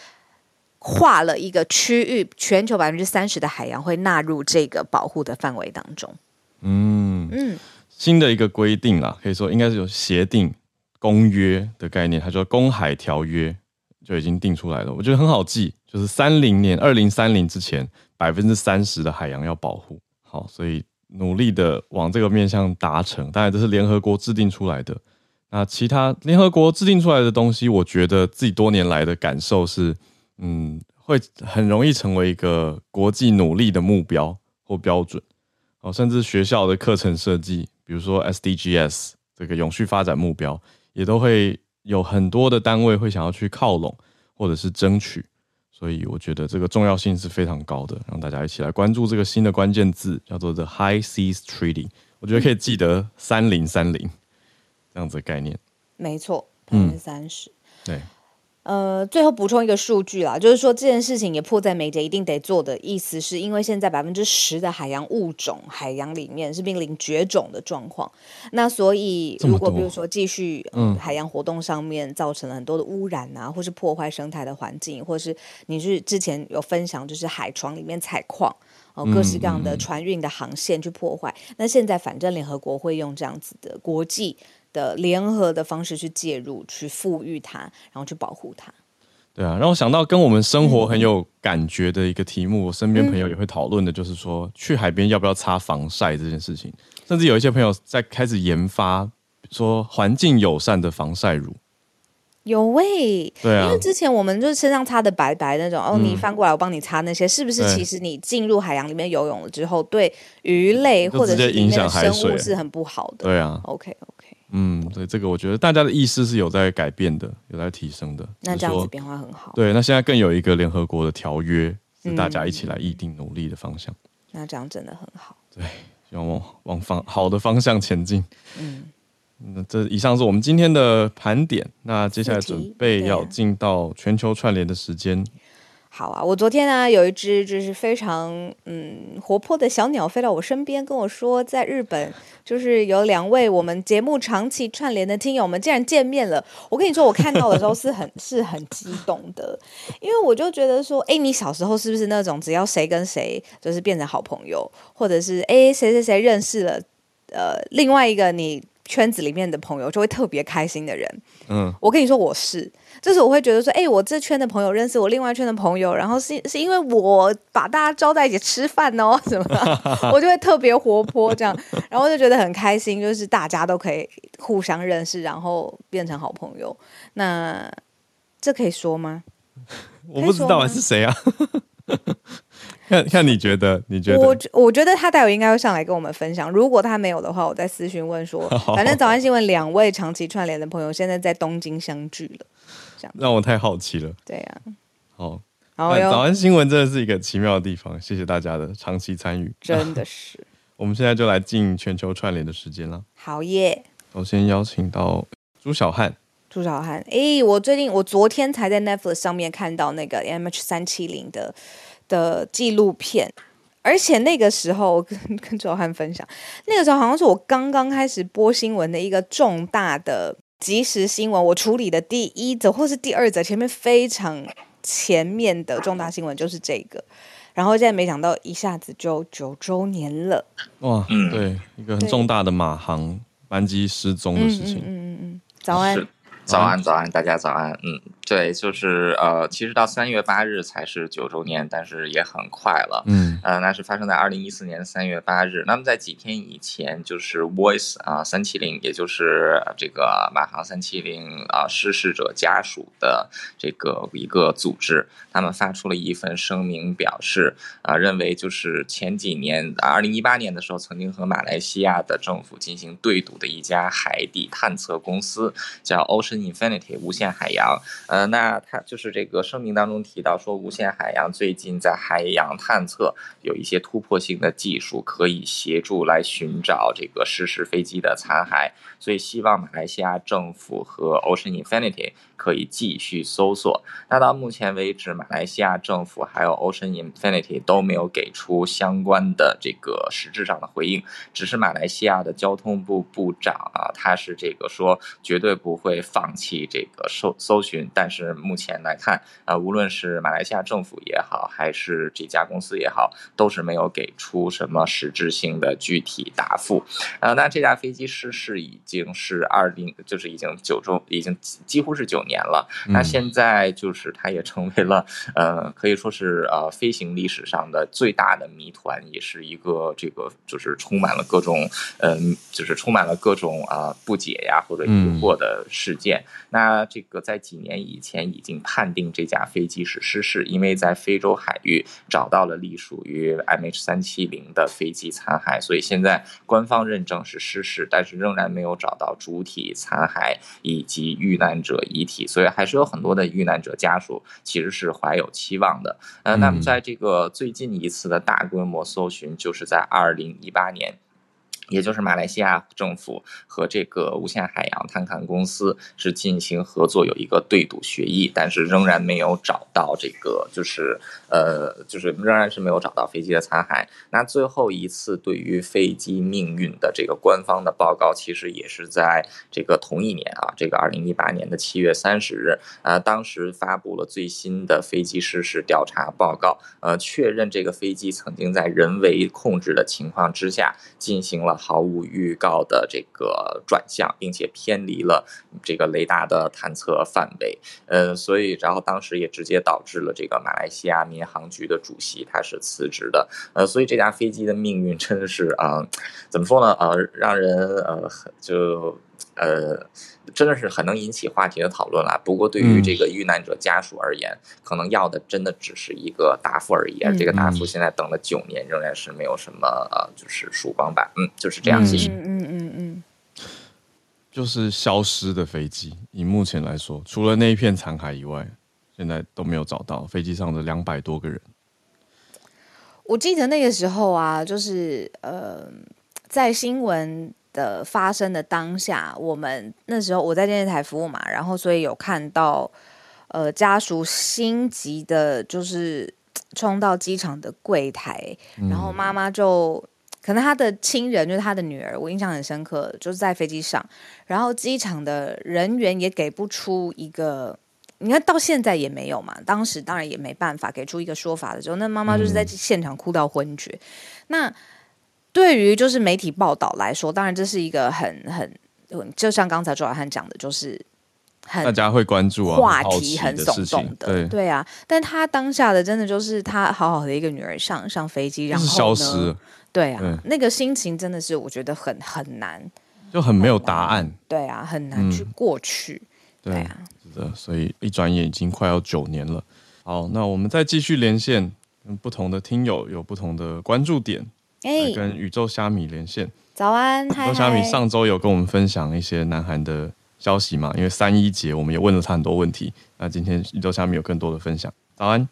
划了一个区域，全球百分之三十的海洋会纳入这个保护的范围当中。嗯嗯。新的一个规定啦，可以说应该是有协定、公约的概念，它叫《公海条约》，就已经定出来了。我觉得很好记，就是三零年二零三零之前，百分之三十的海洋要保护。好，所以努力的往这个面向达成。当然，这是联合国制定出来的。那其他联合国制定出来的东西，我觉得自己多年来的感受是，嗯，会很容易成为一个国际努力的目标或标准。哦，甚至学校的课程设计。比如说 SDGs 这个永续发展目标，也都会有很多的单位会想要去靠拢或者是争取，所以我觉得这个重要性是非常高的，让大家一起来关注这个新的关键字，叫做 The High Seas Treaty。我觉得可以记得三零三零这样子的概念。没错，百分之三十。对。呃，最后补充一个数据啦，就是说这件事情也迫在眉睫，一定得做的意思是因为现在百分之十的海洋物种，海洋里面是濒临绝种的状况，那所以如果比如说继续、嗯、海洋活动上面造成了很多的污染啊，或是破坏生态的环境，或是你是之前有分享就是海床里面采矿哦，各式各样的船运的航线去破坏，嗯嗯、那现在反正联合国会用这样子的国际。的联合的方式去介入，去富裕它，然后去保护它。对啊，让我想到跟我们生活很有感觉的一个题目，嗯、我身边朋友也会讨论的，就是说、嗯、去海边要不要擦防晒这件事情。甚至有一些朋友在开始研发，说环境友善的防晒乳。有味，对啊，因为之前我们就是身上擦的白白那种，哦，你翻过来我帮你擦那些，是不是？其实你进入海洋里面游泳了之后，对鱼类或者是影响生物是很不好的。对啊，OK。嗯，对，这个我觉得大家的意识是有在改变的，有在提升的。那这样子变化很好。对，那现在更有一个联合国的条约，是大家一起来议定努力的方向。嗯，那这样真的很好。对，希望往往方好的方向前进。嗯，那这以上是我们今天的盘点。那接下来准备要进到全球串联的时间。好啊，我昨天呢有一只就是非常嗯活泼的小鸟飞到我身边，跟我说，在日本就是有两位我们节目长期串联的听友们竟然见面了。我跟你说，我看到的时候是很是很激动的，因为我就觉得说，哎，你小时候是不是那种只要谁跟谁就是变成好朋友，或者是哎谁谁谁认识了呃另外一个你圈子里面的朋友就会特别开心的人？嗯，我跟你说我是。就是我会觉得说，哎，我这圈的朋友认识我另外一圈的朋友，然后是是因为我把大家招在一起吃饭哦，什么的，我就会特别活泼这样，然后就觉得很开心，就是大家都可以互相认识，然后变成好朋友。那这可以说吗？我不知道是谁啊？看看你觉得？你觉得？我我觉得他待会应该会上来跟我们分享。如果他没有的话，我再私询问说。反正早安新闻两位长期串联的朋友现在在东京相聚了。这样让我太好奇了。对呀、啊，好，好早安新闻真的是一个奇妙的地方，谢谢大家的长期参与，真的 是。我们现在就来进全球串联的时间了。好耶！我先邀请到朱小汉。朱小汉，哎，我最近我昨天才在 Netflix 上面看到那个 MH 三七零的的纪录片，而且那个时候我跟 跟朱小汉分享，那个时候好像是我刚刚开始播新闻的一个重大的。即时新闻，我处理的第一则或是第二则，前面非常前面的重大新闻就是这个，然后现在没想到一下子就九周年了，哇，对，一个很重大的马航班机失踪的事情。嗯嗯嗯，嗯，早安，早安，早安，大家早安，嗯，对，就是呃，其实到三月八日才是九周年，但是也很快了。嗯，呃，那是发生在二零一四年三月八日。那么在几天以前，就是 Voice 啊三七零，也就是这个马航三七零啊失事者家属的这个一个组织，他们发出了一份声明，表示啊，认为就是前几年二零一八年的时候，曾经和马来西亚的政府进行对赌的一家海底探测公司，叫 Ocean Infinity 无限海洋，呃。那他就是这个声明当中提到说，无限海洋最近在海洋探测有一些突破性的技术，可以协助来寻找这个失事飞机的残骸，所以希望马来西亚政府和 Ocean Infinity 可以继续搜索。那到目前为止，马来西亚政府还有 Ocean Infinity 都没有给出相关的这个实质上的回应，只是马来西亚的交通部部长啊，他是这个说绝对不会放弃这个搜搜寻，但是目前来看，啊，无论是马来西亚政府也好，还是这家公司也好，都是没有给出什么实质性的具体答复。呃，那这架飞机失事已经是二零，就是已经九周，已经几乎是九年。年了，那现在就是它也成为了呃，可以说是呃飞行历史上的最大的谜团，也是一个这个就是充满了各种嗯、呃，就是充满了各种啊、呃、不解呀或者疑惑的事件。嗯、那这个在几年以前已经判定这架飞机是失事，因为在非洲海域找到了隶属于 MH 三七零的飞机残骸，所以现在官方认证是失事，但是仍然没有找到主体残骸以及遇难者遗体。所以还是有很多的遇难者家属其实是怀有期望的。呃，那么在这个最近一次的大规模搜寻，就是在二零一八年。也就是马来西亚政府和这个无限海洋探勘公司是进行合作，有一个对赌协议，但是仍然没有找到这个，就是呃，就是仍然是没有找到飞机的残骸。那最后一次对于飞机命运的这个官方的报告，其实也是在这个同一年啊，这个二零一八年的七月三十日，呃，当时发布了最新的飞机失事调查报告，呃，确认这个飞机曾经在人为控制的情况之下进行了。毫无预告的这个转向，并且偏离了这个雷达的探测范围，呃，所以然后当时也直接导致了这个马来西亚民航局的主席他是辞职的，呃，所以这架飞机的命运真的是啊、怎么说呢？呃，让人呃就。呃，真的是很能引起话题的讨论了。不过，对于这个遇难者家属而言，嗯、可能要的真的只是一个答复而已。嗯、这个答复现在等了九年，仍然是没有什么呃，就是曙光吧。嗯，就是这样。谢谢。嗯嗯嗯嗯，就是消失的飞机。以目前来说，除了那一片残骸以外，现在都没有找到飞机上的两百多个人。我记得那个时候啊，就是呃，在新闻。的发生的当下，我们那时候我在电视台服务嘛，然后所以有看到，呃，家属心急的，就是 冲到机场的柜台，嗯、然后妈妈就可能他的亲人就是他的女儿，我印象很深刻，就是在飞机上，然后机场的人员也给不出一个，你看到现在也没有嘛，当时当然也没办法给出一个说法的时候，那妈妈就是在现场哭到昏厥，嗯、那。对于就是媒体报道来说，当然这是一个很很，就像刚才周小汉讲的，就是很大家会关注啊，话题很耸动的，对对啊。但他当下的真的就是他好好的一个女儿上上飞机，然后消失，对啊，对那个心情真的是我觉得很很难，就很没有答案，对啊，很难去过去，嗯、对啊，是的，所以一转眼已经快要九年了。好，那我们再继续连线，跟不同的听友有不同的关注点。哎，跟宇宙虾米连线。早安，宇宙虾米上周有跟我们分享一些南韩的消息嘛？因为三一节，我们也问了他很多问题。那今天宇宙虾米有更多的分享。早安，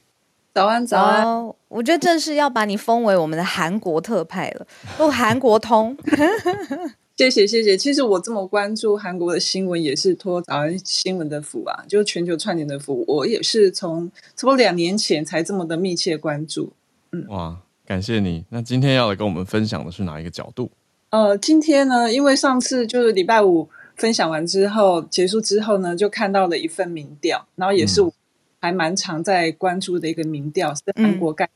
早安，早安。我觉得正式要把你封为我们的韩国特派了，哦韩国通。谢谢，谢谢。其实我这么关注韩国的新闻，也是托早安新闻的福啊，就是全球串联的福。我也是从差不多两年前才这么的密切关注。嗯，哇。感谢你。那今天要来跟我们分享的是哪一个角度？呃，今天呢，因为上次就是礼拜五分享完之后结束之后呢，就看到了一份民调，然后也是我还蛮常在关注的一个民调，嗯、是韩国盖，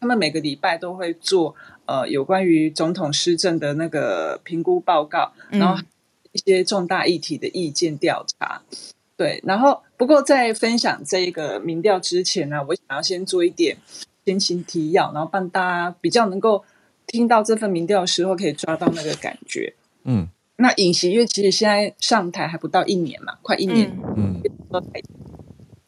他们每个礼拜都会做呃有关于总统施政的那个评估报告，然后一些重大议题的意见调查。嗯、对，然后不不过在分享这一个民调之前呢，我想要先做一点先行提要，然后帮大家比较能够听到这份民调的时候，可以抓到那个感觉。嗯，那尹锡悦其实现在上台还不到一年嘛，快一年。嗯。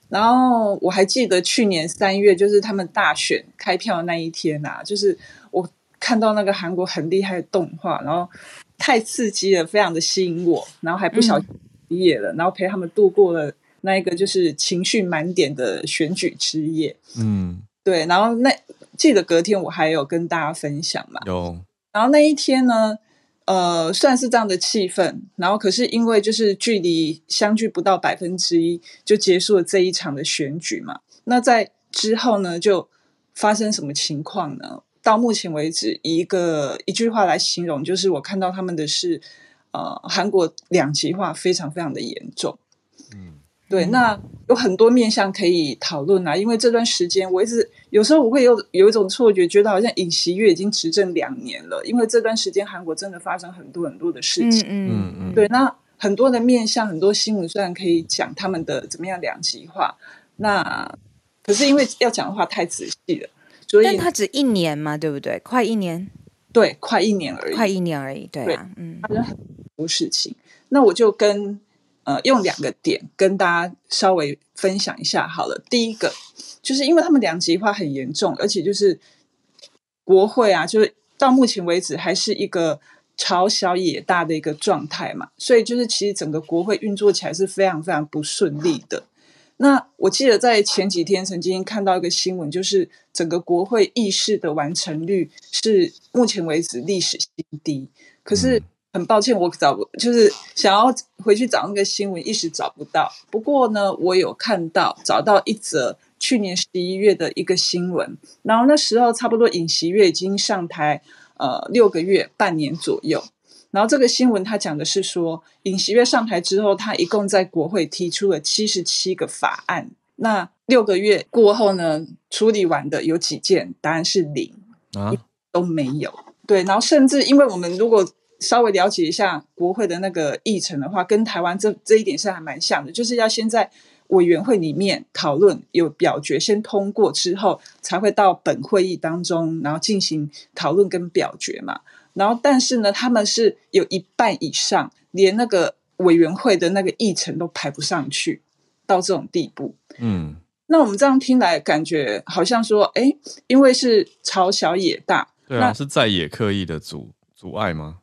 然后我还记得去年三月，就是他们大选开票那一天啊，就是我看到那个韩国很厉害的动画，然后太刺激了，非常的吸引我，然后还不小心毕业了，嗯、然后陪他们度过了那一个就是情绪满点的选举之夜。嗯，对。然后那记得隔天我还有跟大家分享嘛，有。然后那一天呢，呃，算是这样的气氛，然后可是因为就是距离相距不到百分之一就结束了这一场的选举嘛，那在之后呢就发生什么情况呢？到目前为止，一个一句话来形容，就是我看到他们的是，呃，韩国两极化非常非常的严重。对，那有很多面向可以讨论啊，因为这段时间我一直有时候我会有有一种错觉，觉得好像尹锡悦已经执政两年了，因为这段时间韩国真的发生很多很多的事情，嗯。嗯嗯，对，那很多的面向，很多新闻虽然可以讲他们的怎么样两极化，那可是因为要讲的话太仔细了，所以但他只一年嘛，对不对？快一年，对，快一年而已，快一年而已，对啊，对嗯，发生很多事情，那我就跟。呃，用两个点跟大家稍微分享一下好了。第一个就是因为他们两极化很严重，而且就是国会啊，就是到目前为止还是一个朝小野大的一个状态嘛，所以就是其实整个国会运作起来是非常非常不顺利的。那我记得在前几天曾经看到一个新闻，就是整个国会议事的完成率是目前为止历史新低，可是。很抱歉，我找不就是想要回去找那个新闻，一时找不到。不过呢，我有看到找到一则去年十一月的一个新闻，然后那时候差不多尹锡月已经上台呃六个月、半年左右。然后这个新闻他讲的是说，尹锡月上台之后，他一共在国会提出了七十七个法案。那六个月过后呢，处理完的有几件？答案是零啊，都没有。对，然后甚至因为我们如果稍微了解一下国会的那个议程的话，跟台湾这这一点是还蛮像的，就是要先在委员会里面讨论，有表决先通过之后，才会到本会议当中，然后进行讨论跟表决嘛。然后，但是呢，他们是有一半以上，连那个委员会的那个议程都排不上去，到这种地步。嗯，那我们这样听来，感觉好像说，哎，因为是朝小野大，对啊，是在野刻意的阻阻碍吗？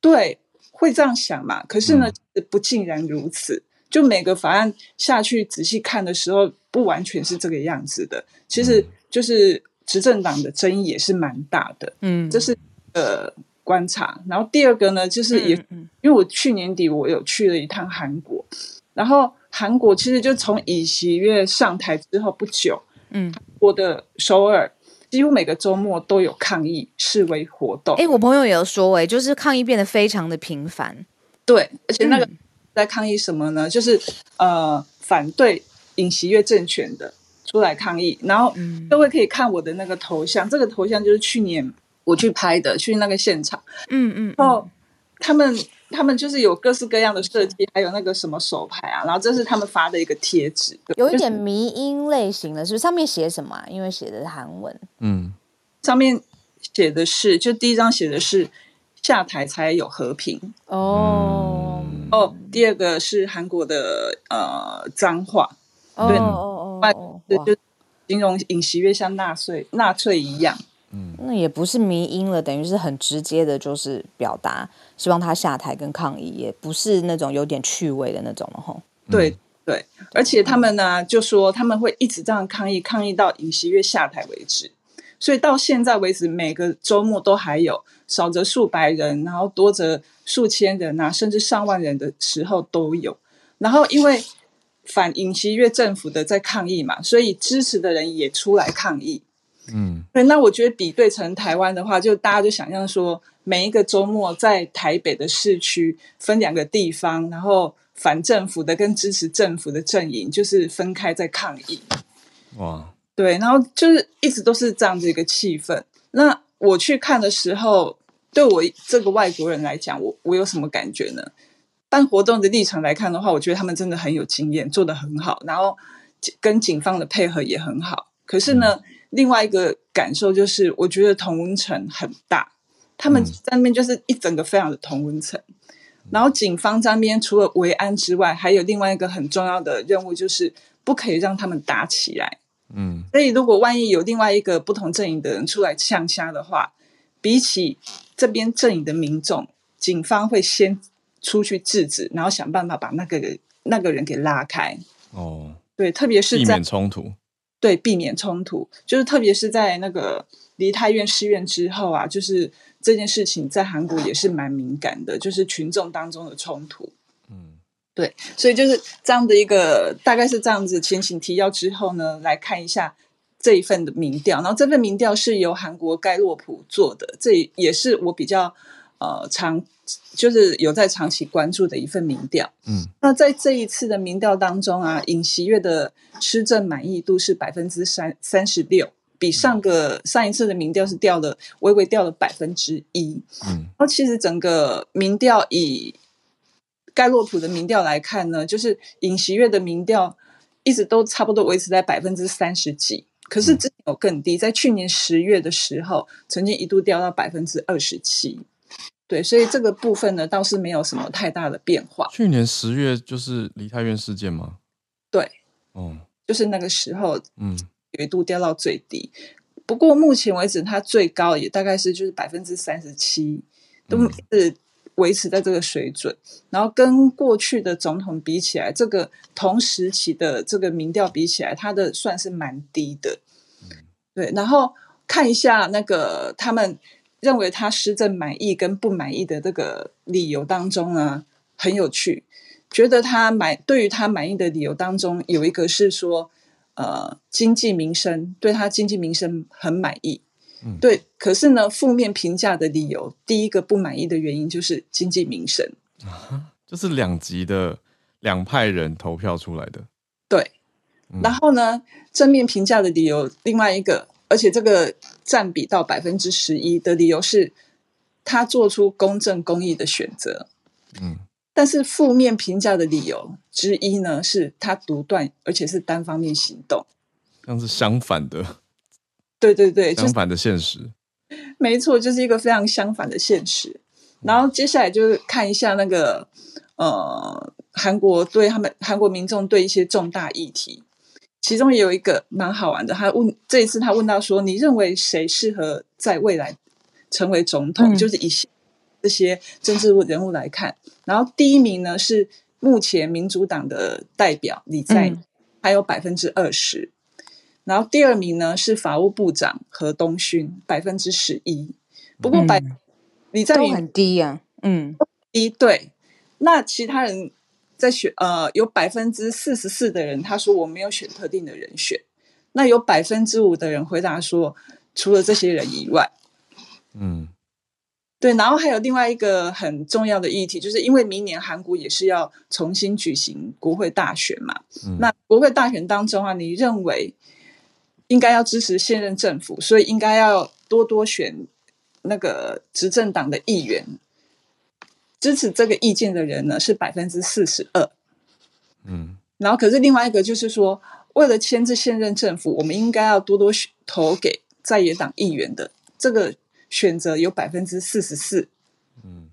对，会这样想嘛？可是呢，嗯、不尽然如此。就每个法案下去仔细看的时候，不完全是这个样子的。其实，就是执政党的争议也是蛮大的。嗯，这是呃观察。然后第二个呢，就是也、嗯、因为我去年底我有去了一趟韩国，然后韩国其实就从尹锡悦上台之后不久，嗯，我的首尔。几乎每个周末都有抗议示威活动。哎，我朋友也有说，哎，就是抗议变得非常的频繁。对，而且那个在抗议什么呢？嗯、就是呃，反对尹锡悦政权的出来抗议。然后各位可以看我的那个头像，这个头像就是去年我去拍的，去那个现场。嗯嗯，然后他们。他们就是有各式各样的设计，还有那个什么手牌啊，然后这是他们发的一个贴纸，有一点迷音类型的，是不是？上面写什么？啊？因为写的是韩文，嗯，上面写的是，就第一张写的是下台才有和平。哦。哦，第二个是韩国的呃脏话，对。哦哦哦，对，就形容尹锡悦像纳粹纳粹一样。嗯，那也不是迷因了，等于是很直接的，就是表达希望他下台跟抗议，也不是那种有点趣味的那种了吼。对对，而且他们呢，就说他们会一直这样抗议，抗议到尹锡悦下台为止。所以到现在为止，每个周末都还有少则数百人，然后多则数千人啊，甚至上万人的时候都有。然后因为反尹锡悦政府的在抗议嘛，所以支持的人也出来抗议。嗯，对，那我觉得比对成台湾的话，就大家就想象说，每一个周末在台北的市区分两个地方，然后反政府的跟支持政府的阵营就是分开在抗议。哇，对，然后就是一直都是这样子一个气氛。那我去看的时候，对我这个外国人来讲，我我有什么感觉呢？办活动的立场来看的话，我觉得他们真的很有经验，做得很好，然后跟警方的配合也很好。可是呢，嗯、另外一个感受就是，我觉得同温层很大，他们在那边就是一整个非常的同温层。嗯、然后警方这边除了维安之外，还有另外一个很重要的任务，就是不可以让他们打起来。嗯，所以如果万一有另外一个不同阵营的人出来呛虾的话，比起这边阵营的民众，警方会先出去制止，然后想办法把那个人那个人给拉开。哦，对，特别是在避免冲突。对，避免冲突，就是特别是在那个梨泰院事院之后啊，就是这件事情在韩国也是蛮敏感的，就是群众当中的冲突。嗯，对，所以就是这样的一个大概是这样子前情提要之后呢，来看一下这一份的民调，然后这份民调是由韩国盖洛普做的，这也是我比较呃长。就是有在长期关注的一份民调，嗯，那在这一次的民调当中啊，尹锡悦的施政满意度是百分之三三十六，比上个上一次的民调是掉了微微掉了百分之一，嗯，然后其实整个民调以盖洛普的民调来看呢，就是尹锡悦的民调一直都差不多维持在百分之三十几，可是之前有更低，在去年十月的时候，曾经一度掉到百分之二十七。对，所以这个部分呢，倒是没有什么太大的变化。去年十月就是梨泰院事件吗？对，哦，就是那个时候，嗯，有一度掉到最低。嗯、不过目前为止，它最高也大概是就是百分之三十七，都是维持在这个水准。嗯、然后跟过去的总统比起来，这个同时期的这个民调比起来，它的算是蛮低的。嗯、对，然后看一下那个他们。认为他施政满意跟不满意的这个理由当中呢，很有趣。觉得他满对于他满意的理由当中，有一个是说，呃，经济民生对他经济民生很满意。嗯，对。可是呢，负面评价的理由，第一个不满意的原因就是经济民生，啊，就是两极的两派人投票出来的。对。嗯，然后呢，正面评价的理由，另外一个。而且这个占比到百分之十一的理由是，他做出公正公义的选择。嗯，但是负面评价的理由之一呢，是他独断，而且是单方面行动。像是相反的。对对对，相反的现实。没错，就是一个非常相反的现实。然后接下来就是看一下那个呃，韩国对他们韩国民众对一些重大议题。其中也有一个蛮好玩的，他问这一次他问到说：“你认为谁适合在未来成为总统？”嗯、就是以这些政治人物来看，然后第一名呢是目前民主党的代表李在，嗯、还有百分之二十，然后第二名呢是法务部长何东勋，百分之十一。不过百、嗯、李在明很低呀、啊，嗯，低对。那其他人。在选呃，有百分之四十四的人他说我没有选特定的人选，那有百分之五的人回答说除了这些人以外，嗯，对，然后还有另外一个很重要的议题，就是因为明年韩国也是要重新举行国会大选嘛，嗯，那国会大选当中啊，你认为应该要支持现任政府，所以应该要多多选那个执政党的议员。支持这个意见的人呢是百分之四十二，嗯，然后可是另外一个就是说，为了牵制现任政府，我们应该要多多投给在野党议员的这个选择有百分之四十四，嗯，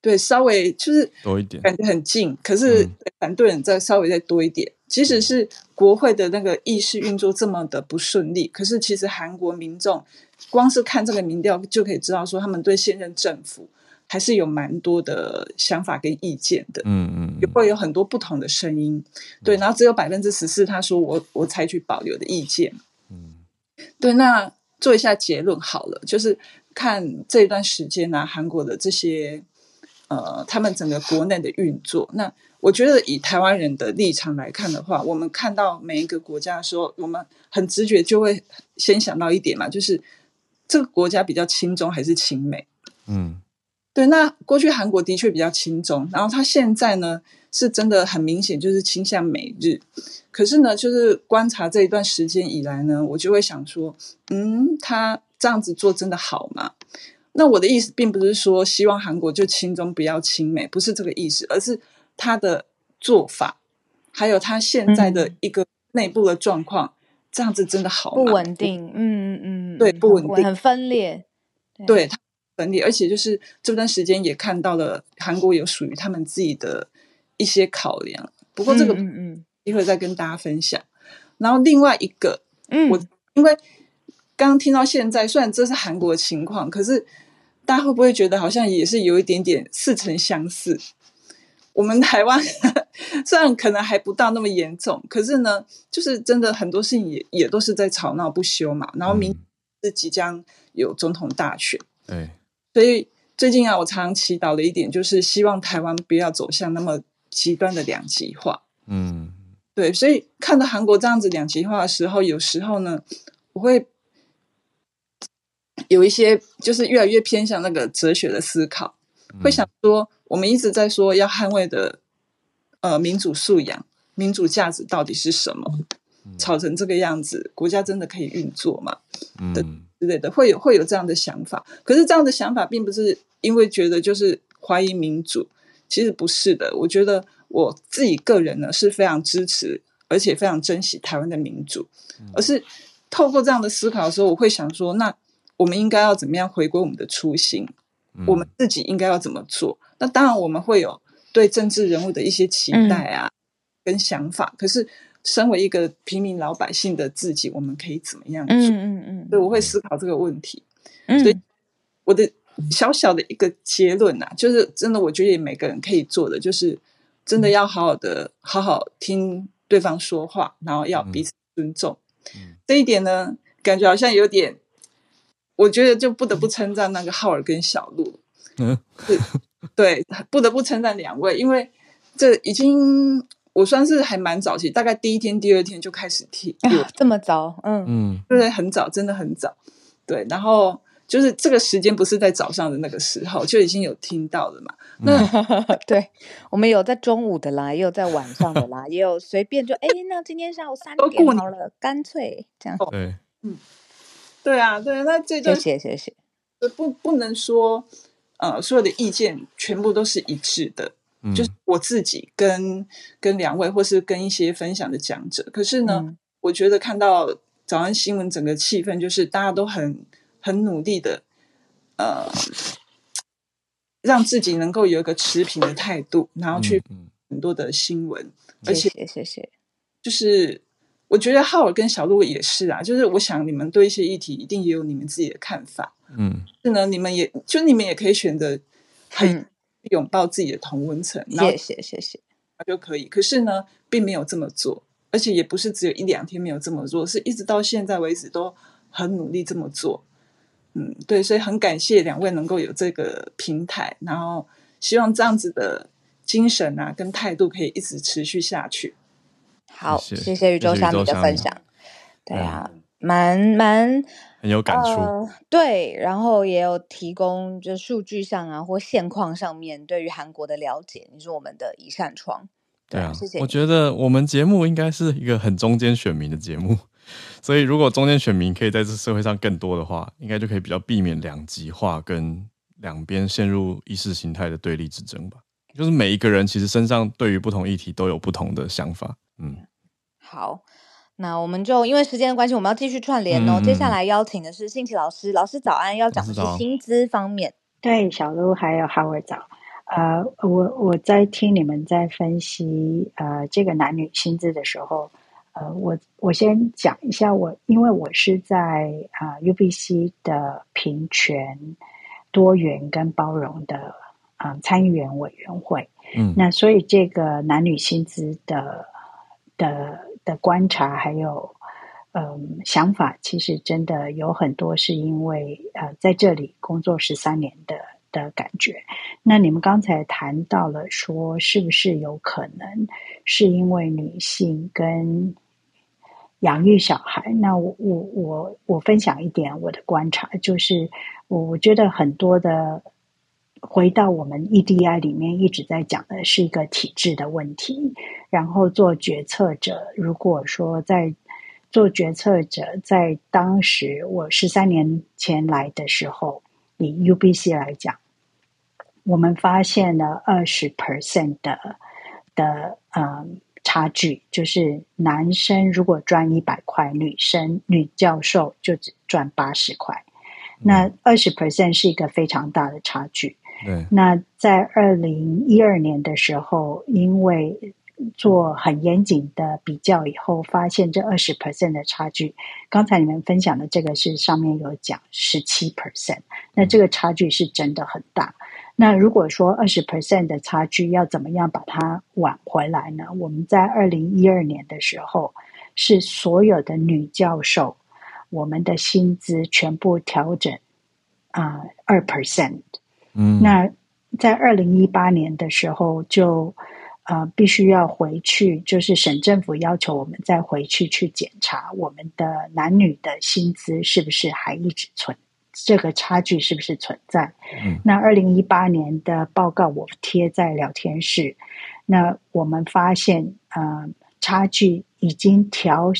对，稍微就是多一点，感觉很近，可是反对人再稍微再多一点。即使是国会的那个议事运作这么的不顺利，可是其实韩国民众光是看这个民调就可以知道，说他们对现任政府。还是有蛮多的想法跟意见的，嗯嗯，也会有很多不同的声音，对，然后只有百分之十四，他说我我采取保留的意见，嗯，对，那做一下结论好了，就是看这一段时间呢、啊，韩国的这些呃，他们整个国内的运作，那我觉得以台湾人的立场来看的话，我们看到每一个国家的时候，我们很直觉就会先想到一点嘛，就是这个国家比较亲中还是亲美，嗯。对，那过去韩国的确比较亲中，然后他现在呢是真的很明显就是倾向美日。可是呢，就是观察这一段时间以来呢，我就会想说，嗯，他这样子做真的好吗？那我的意思并不是说希望韩国就亲中不要亲美，不是这个意思，而是他的做法，还有他现在的一个内部的状况，嗯、这样子真的好不稳定。嗯嗯嗯，对，不稳定，很分裂。对，对他分裂，而且就是这段时间也看到了韩国有属于他们自己的一些考量。不过这个嗯嗯，一会儿再跟大家分享。嗯嗯，然后另外一个，嗯，我因为刚刚听到现在，虽然这是韩国的情况，可是。大家会不会觉得好像也是有一点点似曾相似？我们台湾 虽然可能还不到那么严重，可是呢，就是真的很多事情也也都是在吵闹不休嘛。然后明天是即将有总统大选，对、嗯，所以最近啊，我常常祈祷的一点就是希望台湾不要走向那么极端的两极化。嗯，对，所以看到韩国这样子两极化的时候，有时候呢，我会。有一些就是越来越偏向那个哲学的思考，嗯、会想说，我们一直在说要捍卫的，呃，民主素养、民主价值到底是什么？嗯、吵成这个样子，国家真的可以运作吗？嗯、的之类的，会有会有这样的想法。可是这样的想法，并不是因为觉得就是怀疑民主，其实不是的。我觉得我自己个人呢是非常支持，而且非常珍惜台湾的民主，嗯、而是透过这样的思考的时候，我会想说，那。我们应该要怎么样回归我们的初心？嗯、我们自己应该要怎么做？那当然，我们会有对政治人物的一些期待啊，嗯、跟想法。可是，身为一个平民老百姓的自己，我们可以怎么样做？嗯嗯嗯。所以我会思考这个问题。嗯、所以，我的小小的一个结论啊，就是真的，我觉得每个人可以做的，就是真的要好好的好好听对方说话，然后要彼此尊重。嗯、这一点呢，感觉好像有点。我觉得就不得不称赞那个浩尔跟小鹿，嗯，对，不得不称赞两位，因为这已经我算是还蛮早期，大概第一天、第二天就开始听，啊、这么早，嗯。嗯，对，很早，真的很早，对，然后就是这个时间不是在早上的那个时候就已经有听到了嘛，那 对，我们有在中午的啦，也有在晚上的啦，也有随便就哎，那今天下午三点好了，干脆这样，对，嗯。对啊，对啊，那这段谢谢谢。谢，不不能说，呃，所有的意见全部都是一致的，嗯、就是我自己跟跟两位，或是跟一些分享的讲者。可是呢，嗯、我觉得看到早安新闻整个气氛，就是大家都很很努力的，呃，让自己能够有一个持平的态度，然后去很多的新闻，嗯、而且谢谢谢。谢，就是。我觉得浩尔跟小鹿也是啊，就是我想你们对一些议题一定也有你们自己的看法，嗯，是呢，你们也就你们也可以选择很拥抱自己的同温层，谢谢谢谢，就可以。可是呢，并没有这么做，而且也不是只有一两天没有这么做，是一直到现在为止都很努力这么做。嗯，对，所以很感谢两位能够有这个平台，然后希望这样子的精神啊跟态度可以一直持续下去。好，谢谢宇宙小米的分享。对啊，蛮蛮很有感触、呃。对，然后也有提供，就数据上啊或现况上面对于韩国的了解。你是我们的一扇窗。对啊，谢谢。我觉得我们节目应该是一个很中间选民的节目，所以如果中间选民可以在这社会上更多的话，应该就可以比较避免两极化跟两边陷入意识形态的对立之争吧。就是每一个人其实身上对于不同议题都有不同的想法。嗯，好，那我们就因为时间的关系，我们要继续串联哦。嗯、接下来邀请的是信奇老师，老师早安，要讲的是薪资方面。对，小鹿还有哈维早。呃，我我在听你们在分析呃这个男女薪资的时候，呃，我我先讲一下我，因为我是在啊、呃、UBC 的平权、多元跟包容的啊、呃、参议员委员会。嗯，那所以这个男女薪资的。的的观察还有嗯想法，其实真的有很多是因为呃在这里工作十三年的的感觉。那你们刚才谈到了说，是不是有可能是因为女性跟养育小孩？那我我我我分享一点我的观察，就是我我觉得很多的。回到我们 EDI 里面一直在讲的是一个体制的问题，然后做决策者，如果说在做决策者在当时我十三年前来的时候，以 UBC 来讲，我们发现了二十 percent 的的呃差距，就是男生如果赚一百块，女生女教授就只赚八十块，嗯、那二十 percent 是一个非常大的差距。对，那在二零一二年的时候，因为做很严谨的比较以后，发现这二十 percent 的差距。刚才你们分享的这个是上面有讲十七 percent，那这个差距是真的很大。那如果说二十 percent 的差距要怎么样把它挽回来呢？我们在二零一二年的时候，是所有的女教授，我们的薪资全部调整啊二 percent。嗯，那在二零一八年的时候就。呃，必须要回去，就是省政府要求我们再回去去检查我们的男女的薪资是不是还一直存，这个差距是不是存在？嗯，那二零一八年的报告我贴在聊天室，那我们发现，呃，差距已经调，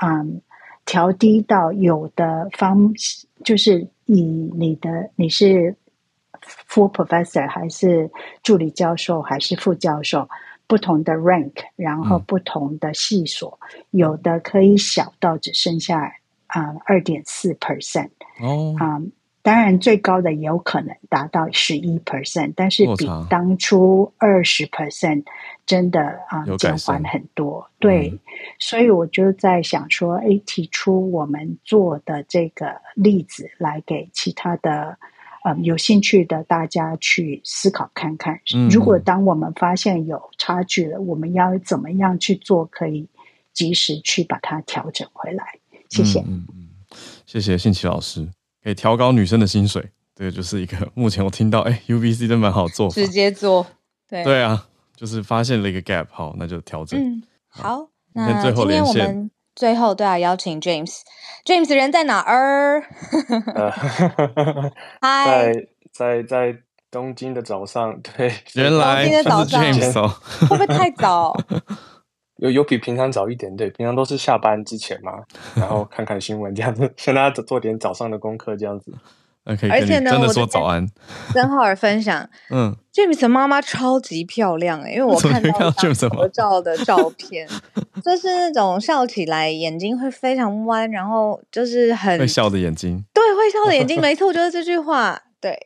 嗯，调低到有的方，就是以你的你是 full professor 还是助理教授还是副教授。不同的 rank，然后不同的系所，嗯、有的可以小到只剩下啊二点四 percent 哦，啊、嗯，当然最高的也有可能达到十一 percent，但是比当初二十 percent 真的啊减缓很多。对，嗯、所以我就在想说，哎，提出我们做的这个例子来给其他的。呃，有兴趣的大家去思考看看，如果当我们发现有差距了，嗯、我们要怎么样去做，可以及时去把它调整回来。谢谢，嗯嗯，谢谢信奇老师，可以调高女生的薪水，这个就是一个目前我听到，哎，UBC 真蛮好做，直接做，对对啊，就是发现了一个 gap，好，那就调整。嗯，好，那最后连线。最后都要邀请 James，James 人在哪儿？在在在东京的早上，对，原来是 James 哦，会不会太早？有有比平常早一点，对，平常都是下班之前嘛，然后看看新闻这样子，向大家做点早上的功课这样子。而且呢，真的说早安，跟浩尔分享，嗯，James 的妈妈超级漂亮诶，因为我看到合照的照片，就是那种笑起来眼睛会非常弯，然后就是很会笑的眼睛，对，会笑的眼睛，没错，就是这句话，对，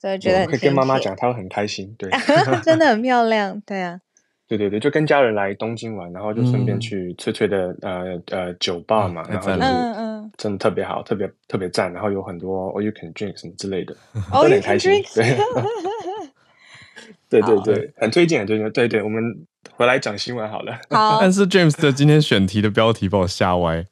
所以觉得很可以跟妈妈讲，她会很开心，对，真的很漂亮，对啊。对对对，就跟家人来东京玩，然后就顺便去翠翠的、嗯、呃呃酒吧嘛，然后就是真的特别好，特别特别赞，然后有很多 all you can drink 什么之类的，都很开心。对对对对，很推荐，很推荐。对对，我们回来讲新闻好了。好，但是 James 的今天选题的标题把我吓歪。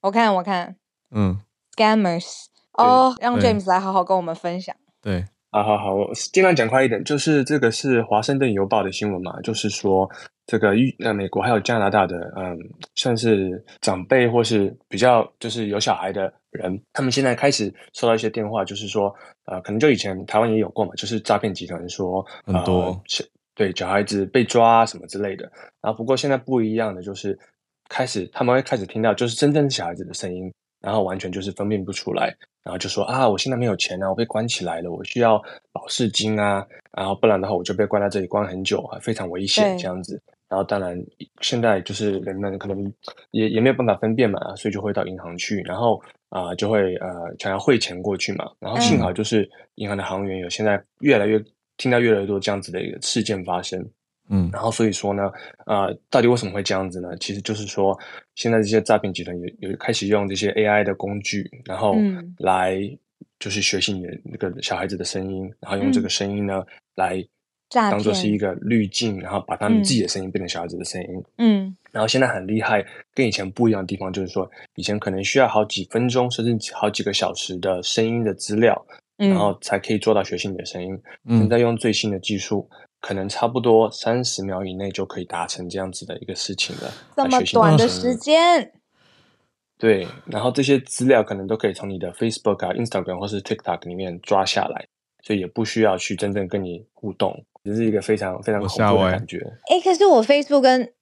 我看我看，嗯，Scammers，哦，让 James 来好好跟我们分享。对。好好好，我尽量讲快一点。就是这个是《华盛顿邮报》的新闻嘛，就是说这个呃美国还有加拿大的嗯，算是长辈或是比较就是有小孩的人，他们现在开始收到一些电话，就是说呃，可能就以前台湾也有过嘛，就是诈骗集团说很多、呃、对小孩子被抓什么之类的。然后不过现在不一样的就是开始他们会开始听到就是真正小孩子的声音，然后完全就是分辨不出来。然后就说啊，我现在没有钱啊，我被关起来了，我需要保释金啊，然后不然的话我就被关在这里关很久，非常危险这样子。然后当然现在就是人们可能也也没有办法分辨嘛，所以就会到银行去，然后啊、呃、就会呃想要汇钱过去嘛。然后幸好就是银行的行员有现在越来越听到越来越多这样子的一个事件发生。嗯，然后所以说呢，呃，到底为什么会这样子呢？其实就是说，现在这些诈骗集团有有开始用这些 AI 的工具，然后来就是学习你的那个小孩子的声音，然后用这个声音呢、嗯、来当做是一个滤镜，然后把他们自己的声音变成小孩子的声音。嗯，然后现在很厉害，跟以前不一样的地方就是说，以前可能需要好几分钟甚至好几个小时的声音的资料，然后才可以做到学习你的声音。嗯，现在用最新的技术。可能差不多三十秒以内就可以达成这样子的一个事情了。这么短的时间？对，然后这些资料可能都可以从你的 Facebook 啊、Instagram 或是 TikTok 里面抓下来，所以也不需要去真正跟你互动，这是一个非常非常恐怖的感觉。哎，可是我 Facebook 跟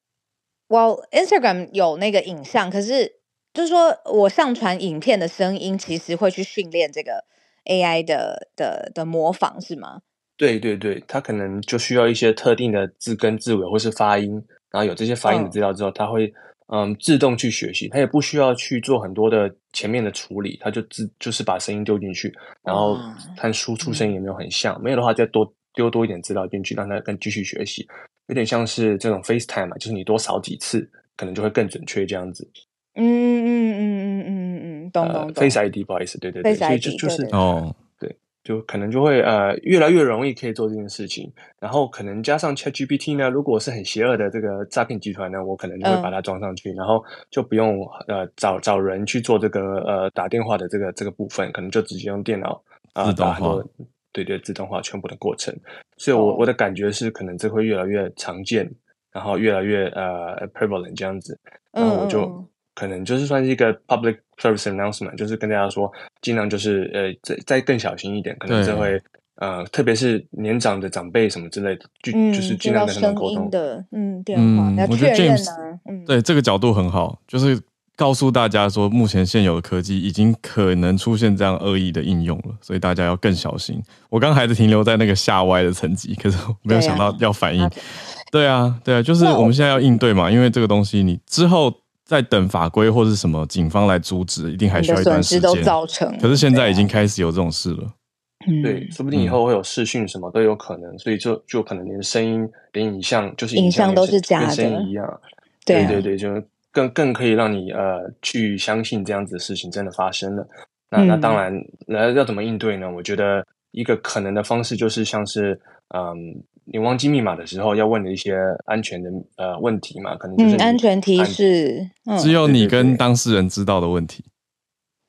我 Instagram 有那个影像，可是就是说我上传影片的声音，其实会去训练这个 AI 的的的模仿，是吗？对对对，它可能就需要一些特定的字根字尾或是发音，然后有这些发音的资料之后，它会嗯自动去学习，它也不需要去做很多的前面的处理，它就自就是把声音丢进去，然后看输出声音有没有很像，没有的话再多丢多一点资料进去，让它更继续学习，有点像是这种 FaceTime 嘛，就是你多扫几次，可能就会更准确这样子。嗯嗯嗯嗯嗯嗯，懂懂懂。Face ID 不好意思，对对对，所以就就是哦。就可能就会呃越来越容易可以做这件事情，然后可能加上 ChatGPT 呢，如果是很邪恶的这个诈骗集团呢，我可能就会把它装上去，嗯、然后就不用呃找找人去做这个呃打电话的这个这个部分，可能就直接用电脑啊、呃、打很多对对自动化全部的过程，所以我、哦、我的感觉是可能这会越来越常见，然后越来越呃 prevalent 这样子，然后我就。嗯。可能就是算是一个 public service announcement，就是跟大家说，尽量就是呃，再再更小心一点，可能这会呃，特别是年长的长辈什么之类的，就、嗯、就是尽量跟他们沟通的，嗯，电话要确认、啊、我觉得 James，嗯，对这个角度很好，就是告诉大家说，目前现有的科技已经可能出现这样恶意的应用了，所以大家要更小心。我刚还是停留在那个下歪的层级，可是我没有想到要反应。对啊，对啊，就是我们现在要应对嘛，因为这个东西你之后。在等法规或是什么警方来阻止，一定还需要一段时间。都造成，可是现在已经开始有这种事了。对，说不定以后会有视讯什么都有可能，所以就就可能连声音、连影像，就是影像都是假的，跟声音一样。对对对，就更更可以让你呃去相信这样子的事情真的发生了。那那当然，那要怎么应对呢？我觉得一个可能的方式就是像是嗯。你忘记密码的时候要问的一些安全的呃问题嘛？可能就是、嗯、安全提示，嗯、只有你跟当事人知道的问题。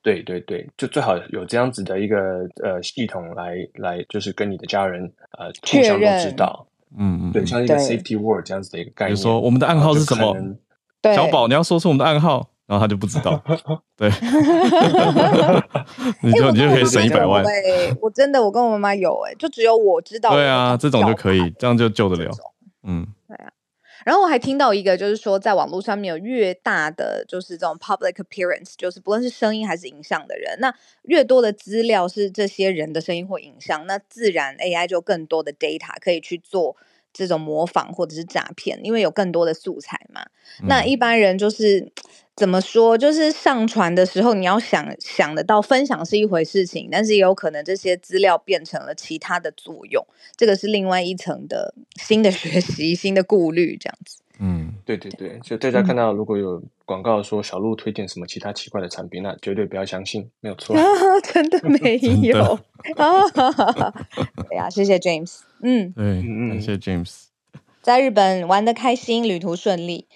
对对对，就最好有这样子的一个呃系统来来，就是跟你的家人呃互相都知道。嗯嗯，对，像一个 safety word 这样子的一个概念。比如说我们的暗号是什么？小宝，你要说出我们的暗号。然后他就不知道，对，你就你就可以省一百万。对，我真的我跟我妈妈有哎，就只有我知道。对啊，这种就可以，这样就救得了。嗯，对啊。然后我还听到一个，就是说在网络上面有越大的就是这种 public appearance，就是不论是声音还是影像的人，那越多的资料是这些人的声音或影像，那自然 AI 就更多的 data 可以去做这种模仿或者是诈骗，因为有更多的素材嘛。那一般人就是。怎么说？就是上传的时候，你要想想得到分享是一回事情，但是也有可能这些资料变成了其他的作用，这个是另外一层的新的学习、新的顾虑，这样子。嗯，对对对，就大家看到如果有广告说小鹿推荐什么其他奇怪的产品，那绝对不要相信，没有错。啊，真的没 有 啊！对呀，谢谢 James。嗯，对，谢谢 James。在日本玩的开心，旅途顺利。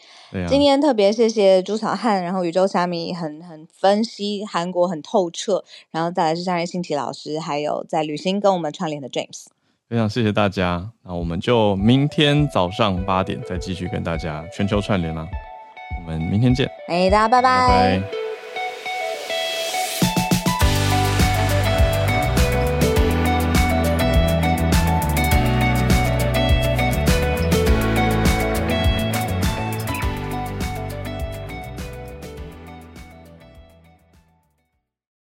啊、今天特别谢谢朱小汉，然后宇宙虾米很很分析韩国很透彻，然后再来是张瑞新奇老师，还有在旅行跟我们串联的 James，非常谢谢大家，那我们就明天早上八点再继续跟大家全球串联啦，我们明天见，哎，大家拜拜。拜拜。